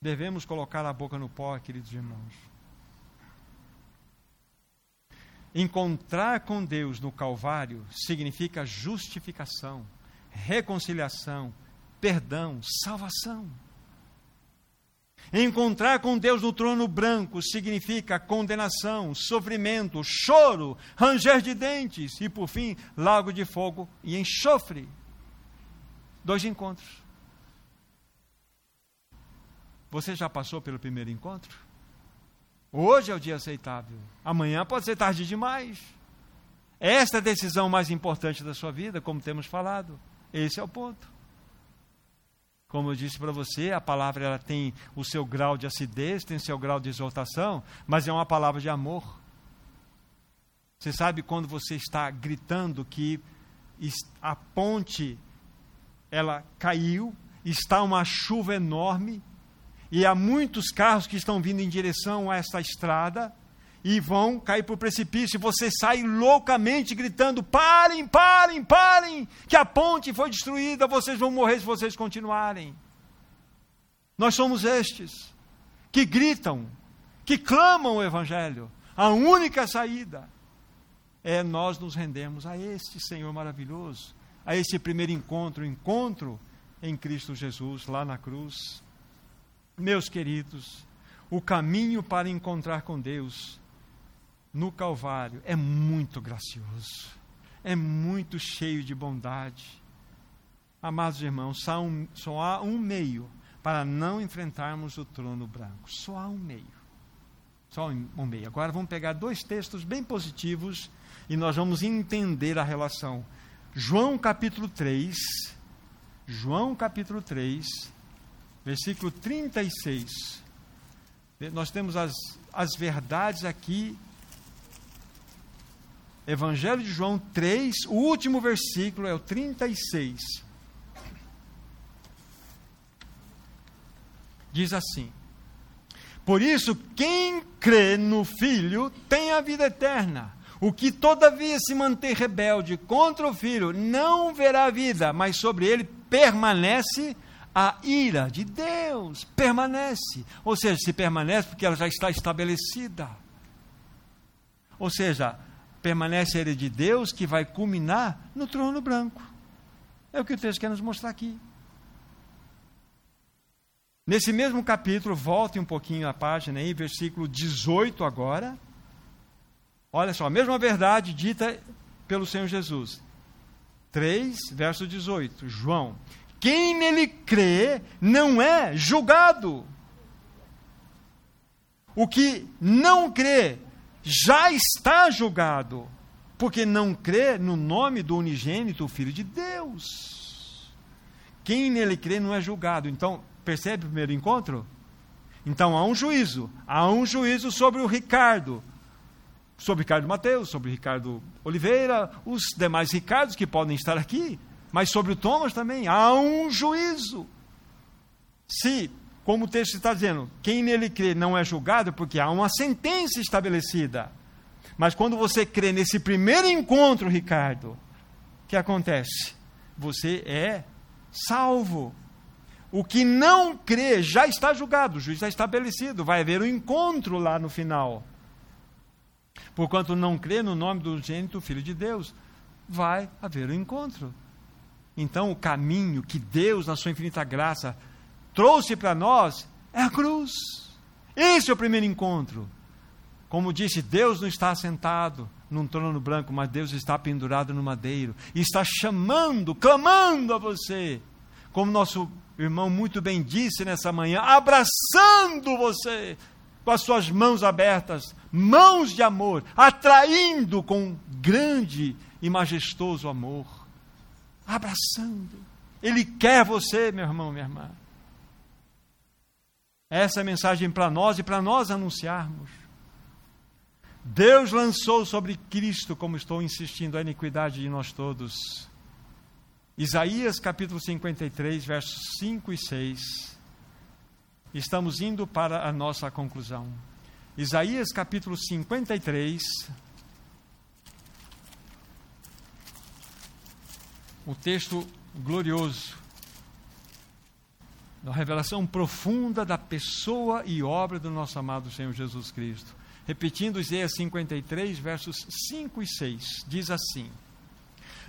A: Devemos colocar a boca no pó, queridos irmãos. Encontrar com Deus no Calvário significa justificação, reconciliação, perdão, salvação. Encontrar com Deus no trono branco significa condenação, sofrimento, choro, ranger de dentes e, por fim, lago de fogo e enxofre. Dois encontros. Você já passou pelo primeiro encontro? Hoje é o dia aceitável. Amanhã pode ser tarde demais. Esta é a decisão mais importante da sua vida, como temos falado. Esse é o ponto. Como eu disse para você, a palavra ela tem o seu grau de acidez, tem o seu grau de exaltação, mas é uma palavra de amor. Você sabe quando você está gritando que a ponte ela caiu, está uma chuva enorme e há muitos carros que estão vindo em direção a esta estrada e vão cair para o precipício. E você sai loucamente gritando: parem, parem, parem, que a ponte foi destruída, vocês vão morrer se vocês continuarem. Nós somos estes que gritam, que clamam o Evangelho. A única saída é nós nos rendermos a este Senhor maravilhoso, a esse primeiro encontro, encontro em Cristo Jesus, lá na cruz. Meus queridos, o caminho para encontrar com Deus no Calvário é muito gracioso, é muito cheio de bondade. Amados irmãos, só, um, só há um meio para não enfrentarmos o trono branco. Só há um meio. Só um meio. Agora vamos pegar dois textos bem positivos e nós vamos entender a relação. João capítulo 3, João capítulo 3, versículo 36. Nós temos as, as verdades aqui Evangelho de João 3, o último versículo é o 36. Diz assim: Por isso, quem crê no Filho tem a vida eterna. O que todavia se manter rebelde contra o Filho não verá vida, mas sobre ele permanece a ira de Deus. Permanece. Ou seja, se permanece porque ela já está estabelecida. Ou seja, permanece a ira de Deus que vai culminar no trono branco. É o que o texto quer nos mostrar aqui. Nesse mesmo capítulo, volte um pouquinho a página aí, versículo 18 agora. Olha só, a mesma verdade dita pelo Senhor Jesus. 3, verso 18. João. Quem nele crê não é julgado. O que não crê já está julgado, porque não crê no nome do unigênito Filho de Deus. Quem nele crê não é julgado. Então, percebe o primeiro encontro? Então há um juízo, há um juízo sobre o Ricardo, sobre Ricardo Mateus, sobre Ricardo Oliveira, os demais Ricardos que podem estar aqui, mas sobre o Thomas também, há um juízo. Se como o texto está dizendo, quem nele crê não é julgado porque há uma sentença estabelecida. Mas quando você crê nesse primeiro encontro, Ricardo, o que acontece? Você é salvo. O que não crê já está julgado, o juiz está estabelecido, vai haver um encontro lá no final. porquanto não crê no nome do gênito Filho de Deus, vai haver um encontro. Então, o caminho que Deus, na sua infinita graça, trouxe para nós é a cruz. Esse é o primeiro encontro. Como disse, Deus não está sentado num trono branco, mas Deus está pendurado no madeiro e está chamando, clamando a você. Como nosso irmão muito bem disse nessa manhã, abraçando você com as suas mãos abertas, mãos de amor, atraindo com grande e majestoso amor. Abraçando. Ele quer você, meu irmão, minha irmã. Essa é a mensagem para nós e para nós anunciarmos. Deus lançou sobre Cristo, como estou insistindo, a iniquidade de nós todos. Isaías capítulo 53, versos 5 e 6. Estamos indo para a nossa conclusão. Isaías capítulo 53. O texto glorioso da revelação profunda da pessoa e obra do nosso amado Senhor Jesus Cristo. Repetindo Isaías 53, versos 5 e 6, diz assim: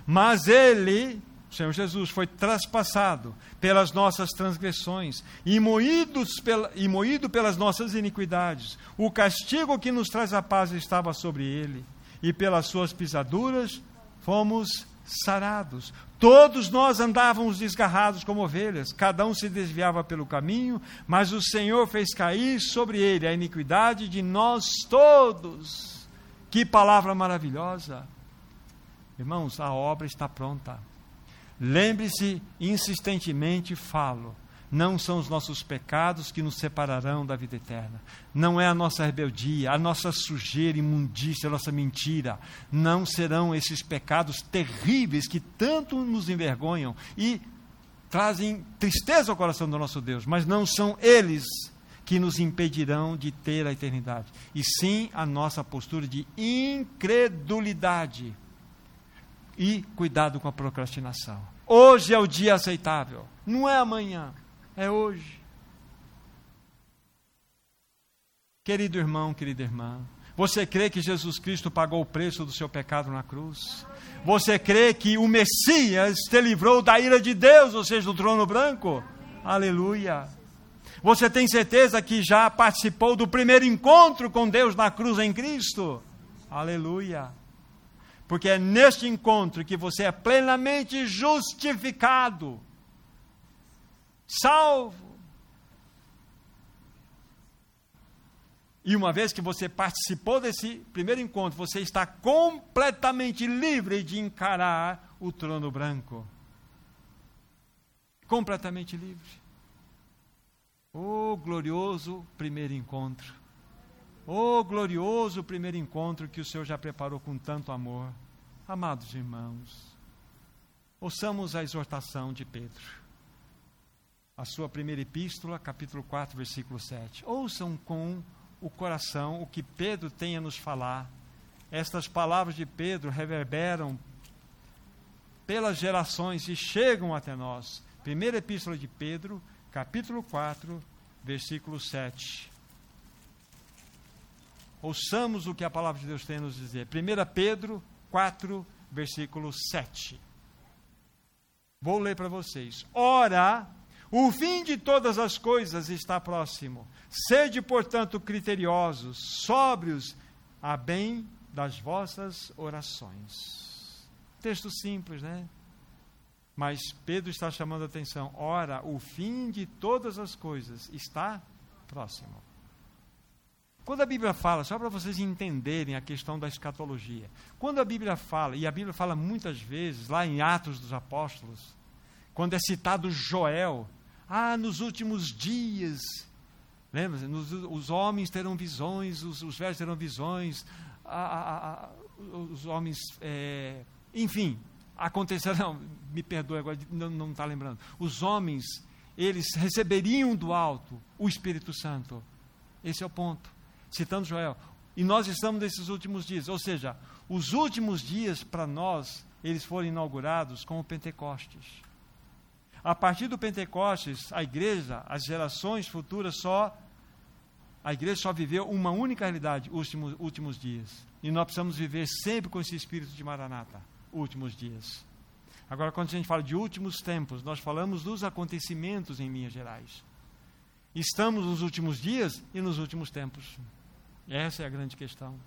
A: Mas ele, Senhor Jesus, foi traspassado pelas nossas transgressões e, moídos pela, e moído pelas nossas iniquidades. O castigo que nos traz a paz estava sobre ele, e pelas suas pisaduras fomos sarados. Todos nós andávamos desgarrados como ovelhas, cada um se desviava pelo caminho, mas o Senhor fez cair sobre ele a iniquidade de nós todos. Que palavra maravilhosa! Irmãos, a obra está pronta. Lembre-se, insistentemente falo não são os nossos pecados que nos separarão da vida eterna. Não é a nossa rebeldia, a nossa sujeira, imundícia, a nossa mentira. Não serão esses pecados terríveis que tanto nos envergonham e trazem tristeza ao coração do nosso Deus, mas não são eles que nos impedirão de ter a eternidade, e sim a nossa postura de incredulidade. E cuidado com a procrastinação. Hoje é o dia aceitável, não é amanhã é hoje. Querido irmão, querida irmã, você crê que Jesus Cristo pagou o preço do seu pecado na cruz? Você crê que o Messias te livrou da ira de Deus, ou seja, do trono branco? Aleluia. Você tem certeza que já participou do primeiro encontro com Deus na cruz em Cristo? Aleluia. Porque é neste encontro que você é plenamente justificado salvo. E uma vez que você participou desse primeiro encontro, você está completamente livre de encarar o trono branco. Completamente livre. Oh, glorioso primeiro encontro. Oh, glorioso primeiro encontro que o Senhor já preparou com tanto amor. Amados irmãos, ouçamos a exortação de Pedro a sua primeira epístola, capítulo 4, versículo 7. Ouçam com o coração o que Pedro tem a nos falar. Estas palavras de Pedro reverberam pelas gerações e chegam até nós. Primeira epístola de Pedro, capítulo 4, versículo 7. Ouçamos o que a palavra de Deus tem a nos dizer. 1 Pedro 4, versículo 7. Vou ler para vocês. Ora, o fim de todas as coisas está próximo. Sede, portanto, criteriosos, sóbrios, a bem das vossas orações. Texto simples, né? Mas Pedro está chamando a atenção. Ora, o fim de todas as coisas está próximo. Quando a Bíblia fala, só para vocês entenderem a questão da escatologia, quando a Bíblia fala, e a Bíblia fala muitas vezes, lá em Atos dos Apóstolos, quando é citado Joel, ah, nos últimos dias, lembra? Nos, os homens terão visões, os, os velhos terão visões, a, a, a, os homens, é, enfim, acontecerão, me perdoe agora, não está lembrando. Os homens, eles receberiam do alto o Espírito Santo. Esse é o ponto. Citando Joel. E nós estamos nesses últimos dias, ou seja, os últimos dias para nós, eles foram inaugurados com o Pentecostes. A partir do Pentecostes, a igreja, as gerações futuras só A igreja só viveu uma única realidade, últimos, últimos dias. E nós precisamos viver sempre com esse espírito de Maranata, últimos dias. Agora, quando a gente fala de últimos tempos, nós falamos dos acontecimentos em Minas Gerais. Estamos nos últimos dias e nos últimos tempos. Essa é a grande questão.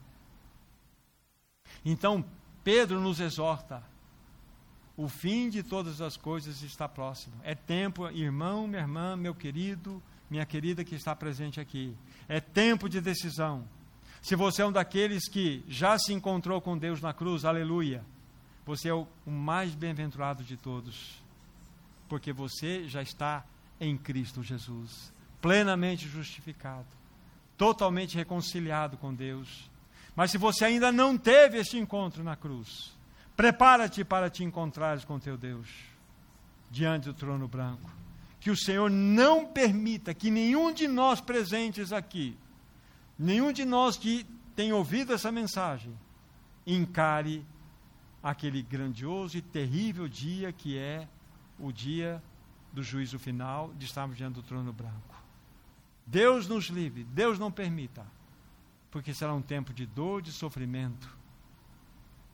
A: Então, Pedro nos exorta. O fim de todas as coisas está próximo. É tempo, irmão, minha irmã, meu querido, minha querida que está presente aqui. É tempo de decisão. Se você é um daqueles que já se encontrou com Deus na cruz, aleluia. Você é o mais bem-aventurado de todos. Porque você já está em Cristo Jesus, plenamente justificado, totalmente reconciliado com Deus mas se você ainda não teve este encontro na cruz, prepara-te para te encontrares com teu Deus diante do trono branco. Que o Senhor não permita que nenhum de nós presentes aqui, nenhum de nós que tem ouvido essa mensagem, encare aquele grandioso e terrível dia que é o dia do juízo final, de estarmos diante do trono branco. Deus nos livre, Deus não permita porque será um tempo de dor, de sofrimento,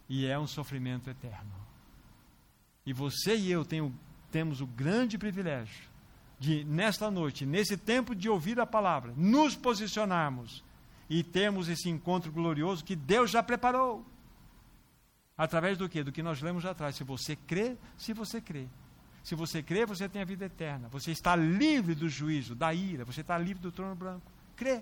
A: e é um sofrimento eterno. E você e eu tenho, temos o grande privilégio de, nesta noite, nesse tempo de ouvir a palavra, nos posicionarmos e termos esse encontro glorioso que Deus já preparou. Através do que? Do que nós lemos atrás. Se você crê, se você crê. Se você crê, você tem a vida eterna. Você está livre do juízo, da ira. Você está livre do trono branco. Crê.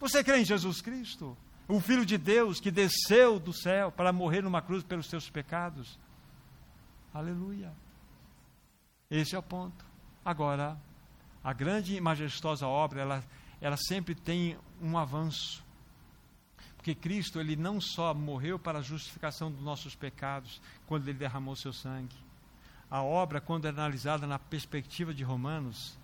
A: Você crê em Jesus Cristo? O Filho de Deus que desceu do céu para morrer numa cruz pelos seus pecados? Aleluia. Esse é o ponto. Agora, a grande e majestosa obra, ela, ela sempre tem um avanço. Porque Cristo, ele não só morreu para a justificação dos nossos pecados, quando ele derramou seu sangue. A obra, quando é analisada na perspectiva de Romanos,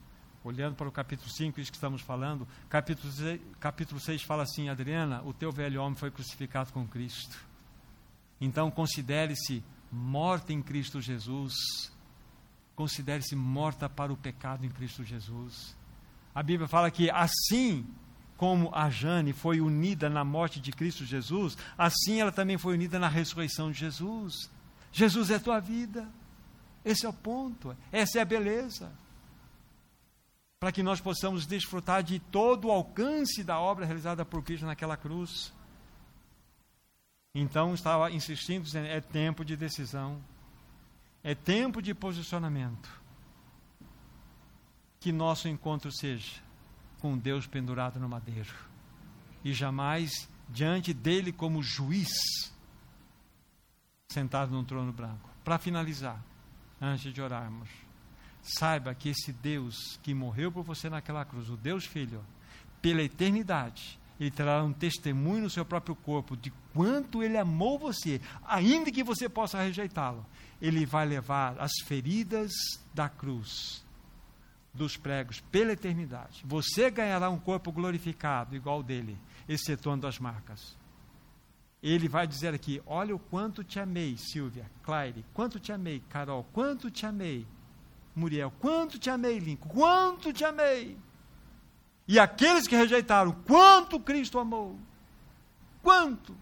A: olhando para o capítulo 5, isso que estamos falando, capítulo 6, capítulo 6 fala assim: Adriana, o teu velho homem foi crucificado com Cristo. Então considere-se morta em Cristo Jesus. Considere-se morta para o pecado em Cristo Jesus. A Bíblia fala que assim como a Jane foi unida na morte de Cristo Jesus, assim ela também foi unida na ressurreição de Jesus. Jesus é tua vida. Esse é o ponto. Essa é a beleza para que nós possamos desfrutar de todo o alcance da obra realizada por Cristo naquela cruz. Então, estava insistindo, dizendo: é tempo de decisão, é tempo de posicionamento. Que nosso encontro seja com Deus pendurado no madeiro e jamais diante dele como juiz, sentado num trono branco. Para finalizar, antes de orarmos saiba que esse Deus que morreu por você naquela cruz, o Deus Filho, pela eternidade, ele terá um testemunho no seu próprio corpo de quanto ele amou você, ainda que você possa rejeitá-lo. Ele vai levar as feridas da cruz, dos pregos, pela eternidade. Você ganhará um corpo glorificado, igual dele, excetuando as marcas. Ele vai dizer aqui: Olha o quanto te amei, Silvia, Claire, quanto te amei, Carol, quanto te amei. Muriel, quanto te amei, Lincoln, quanto te amei. E aqueles que rejeitaram, quanto Cristo amou. Quanto?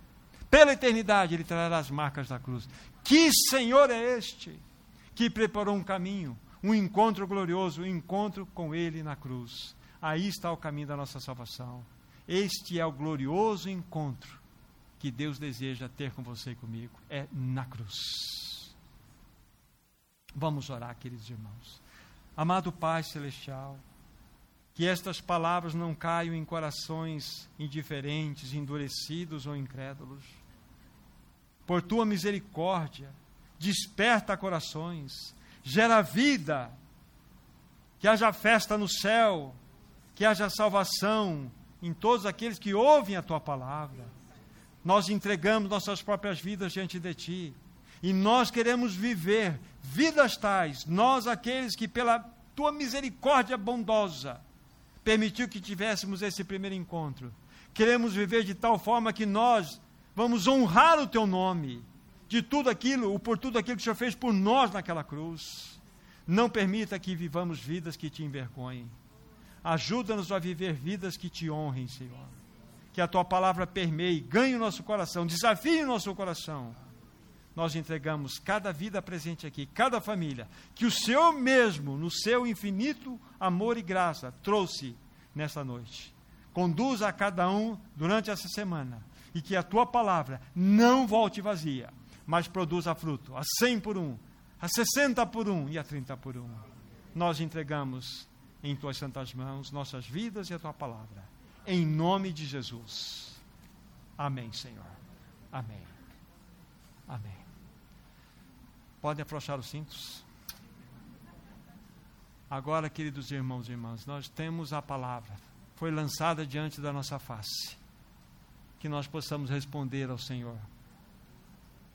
A: Pela eternidade ele trará as marcas da cruz. Que Senhor é este que preparou um caminho, um encontro glorioso, um encontro com Ele na cruz. Aí está o caminho da nossa salvação. Este é o glorioso encontro que Deus deseja ter com você e comigo. É na cruz. Vamos orar, queridos irmãos. Amado Pai Celestial, que estas palavras não caiam em corações indiferentes, endurecidos ou incrédulos. Por tua misericórdia, desperta corações, gera vida, que haja festa no céu, que haja salvação em todos aqueles que ouvem a tua palavra. Nós entregamos nossas próprias vidas diante de ti e nós queremos viver vidas tais, nós aqueles que pela tua misericórdia bondosa permitiu que tivéssemos esse primeiro encontro. Queremos viver de tal forma que nós vamos honrar o teu nome, de tudo aquilo, por tudo aquilo que o Senhor fez por nós naquela cruz. Não permita que vivamos vidas que te envergonhem. Ajuda-nos a viver vidas que te honrem, Senhor. Que a tua palavra permeie, ganhe o nosso coração, desafie o nosso coração. Nós entregamos cada vida presente aqui, cada família, que o Senhor mesmo, no seu infinito amor e graça, trouxe nesta noite. Conduza a cada um durante essa semana e que a tua palavra não volte vazia, mas produza fruto, a cem por um, a sessenta por um e a trinta por um. Nós entregamos em tuas santas mãos nossas vidas e a tua palavra. Em nome de Jesus. Amém, Senhor. Amém. Amém. Podem afrouxar os cintos. Agora, queridos irmãos e irmãs, nós temos a palavra. Foi lançada diante da nossa face. Que nós possamos responder ao Senhor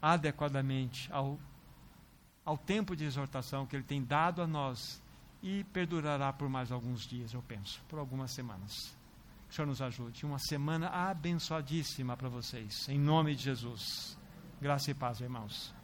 A: adequadamente ao, ao tempo de exortação que Ele tem dado a nós e perdurará por mais alguns dias, eu penso, por algumas semanas. Que o Senhor nos ajude. Uma semana abençoadíssima para vocês, em nome de Jesus. Graça e paz, irmãos.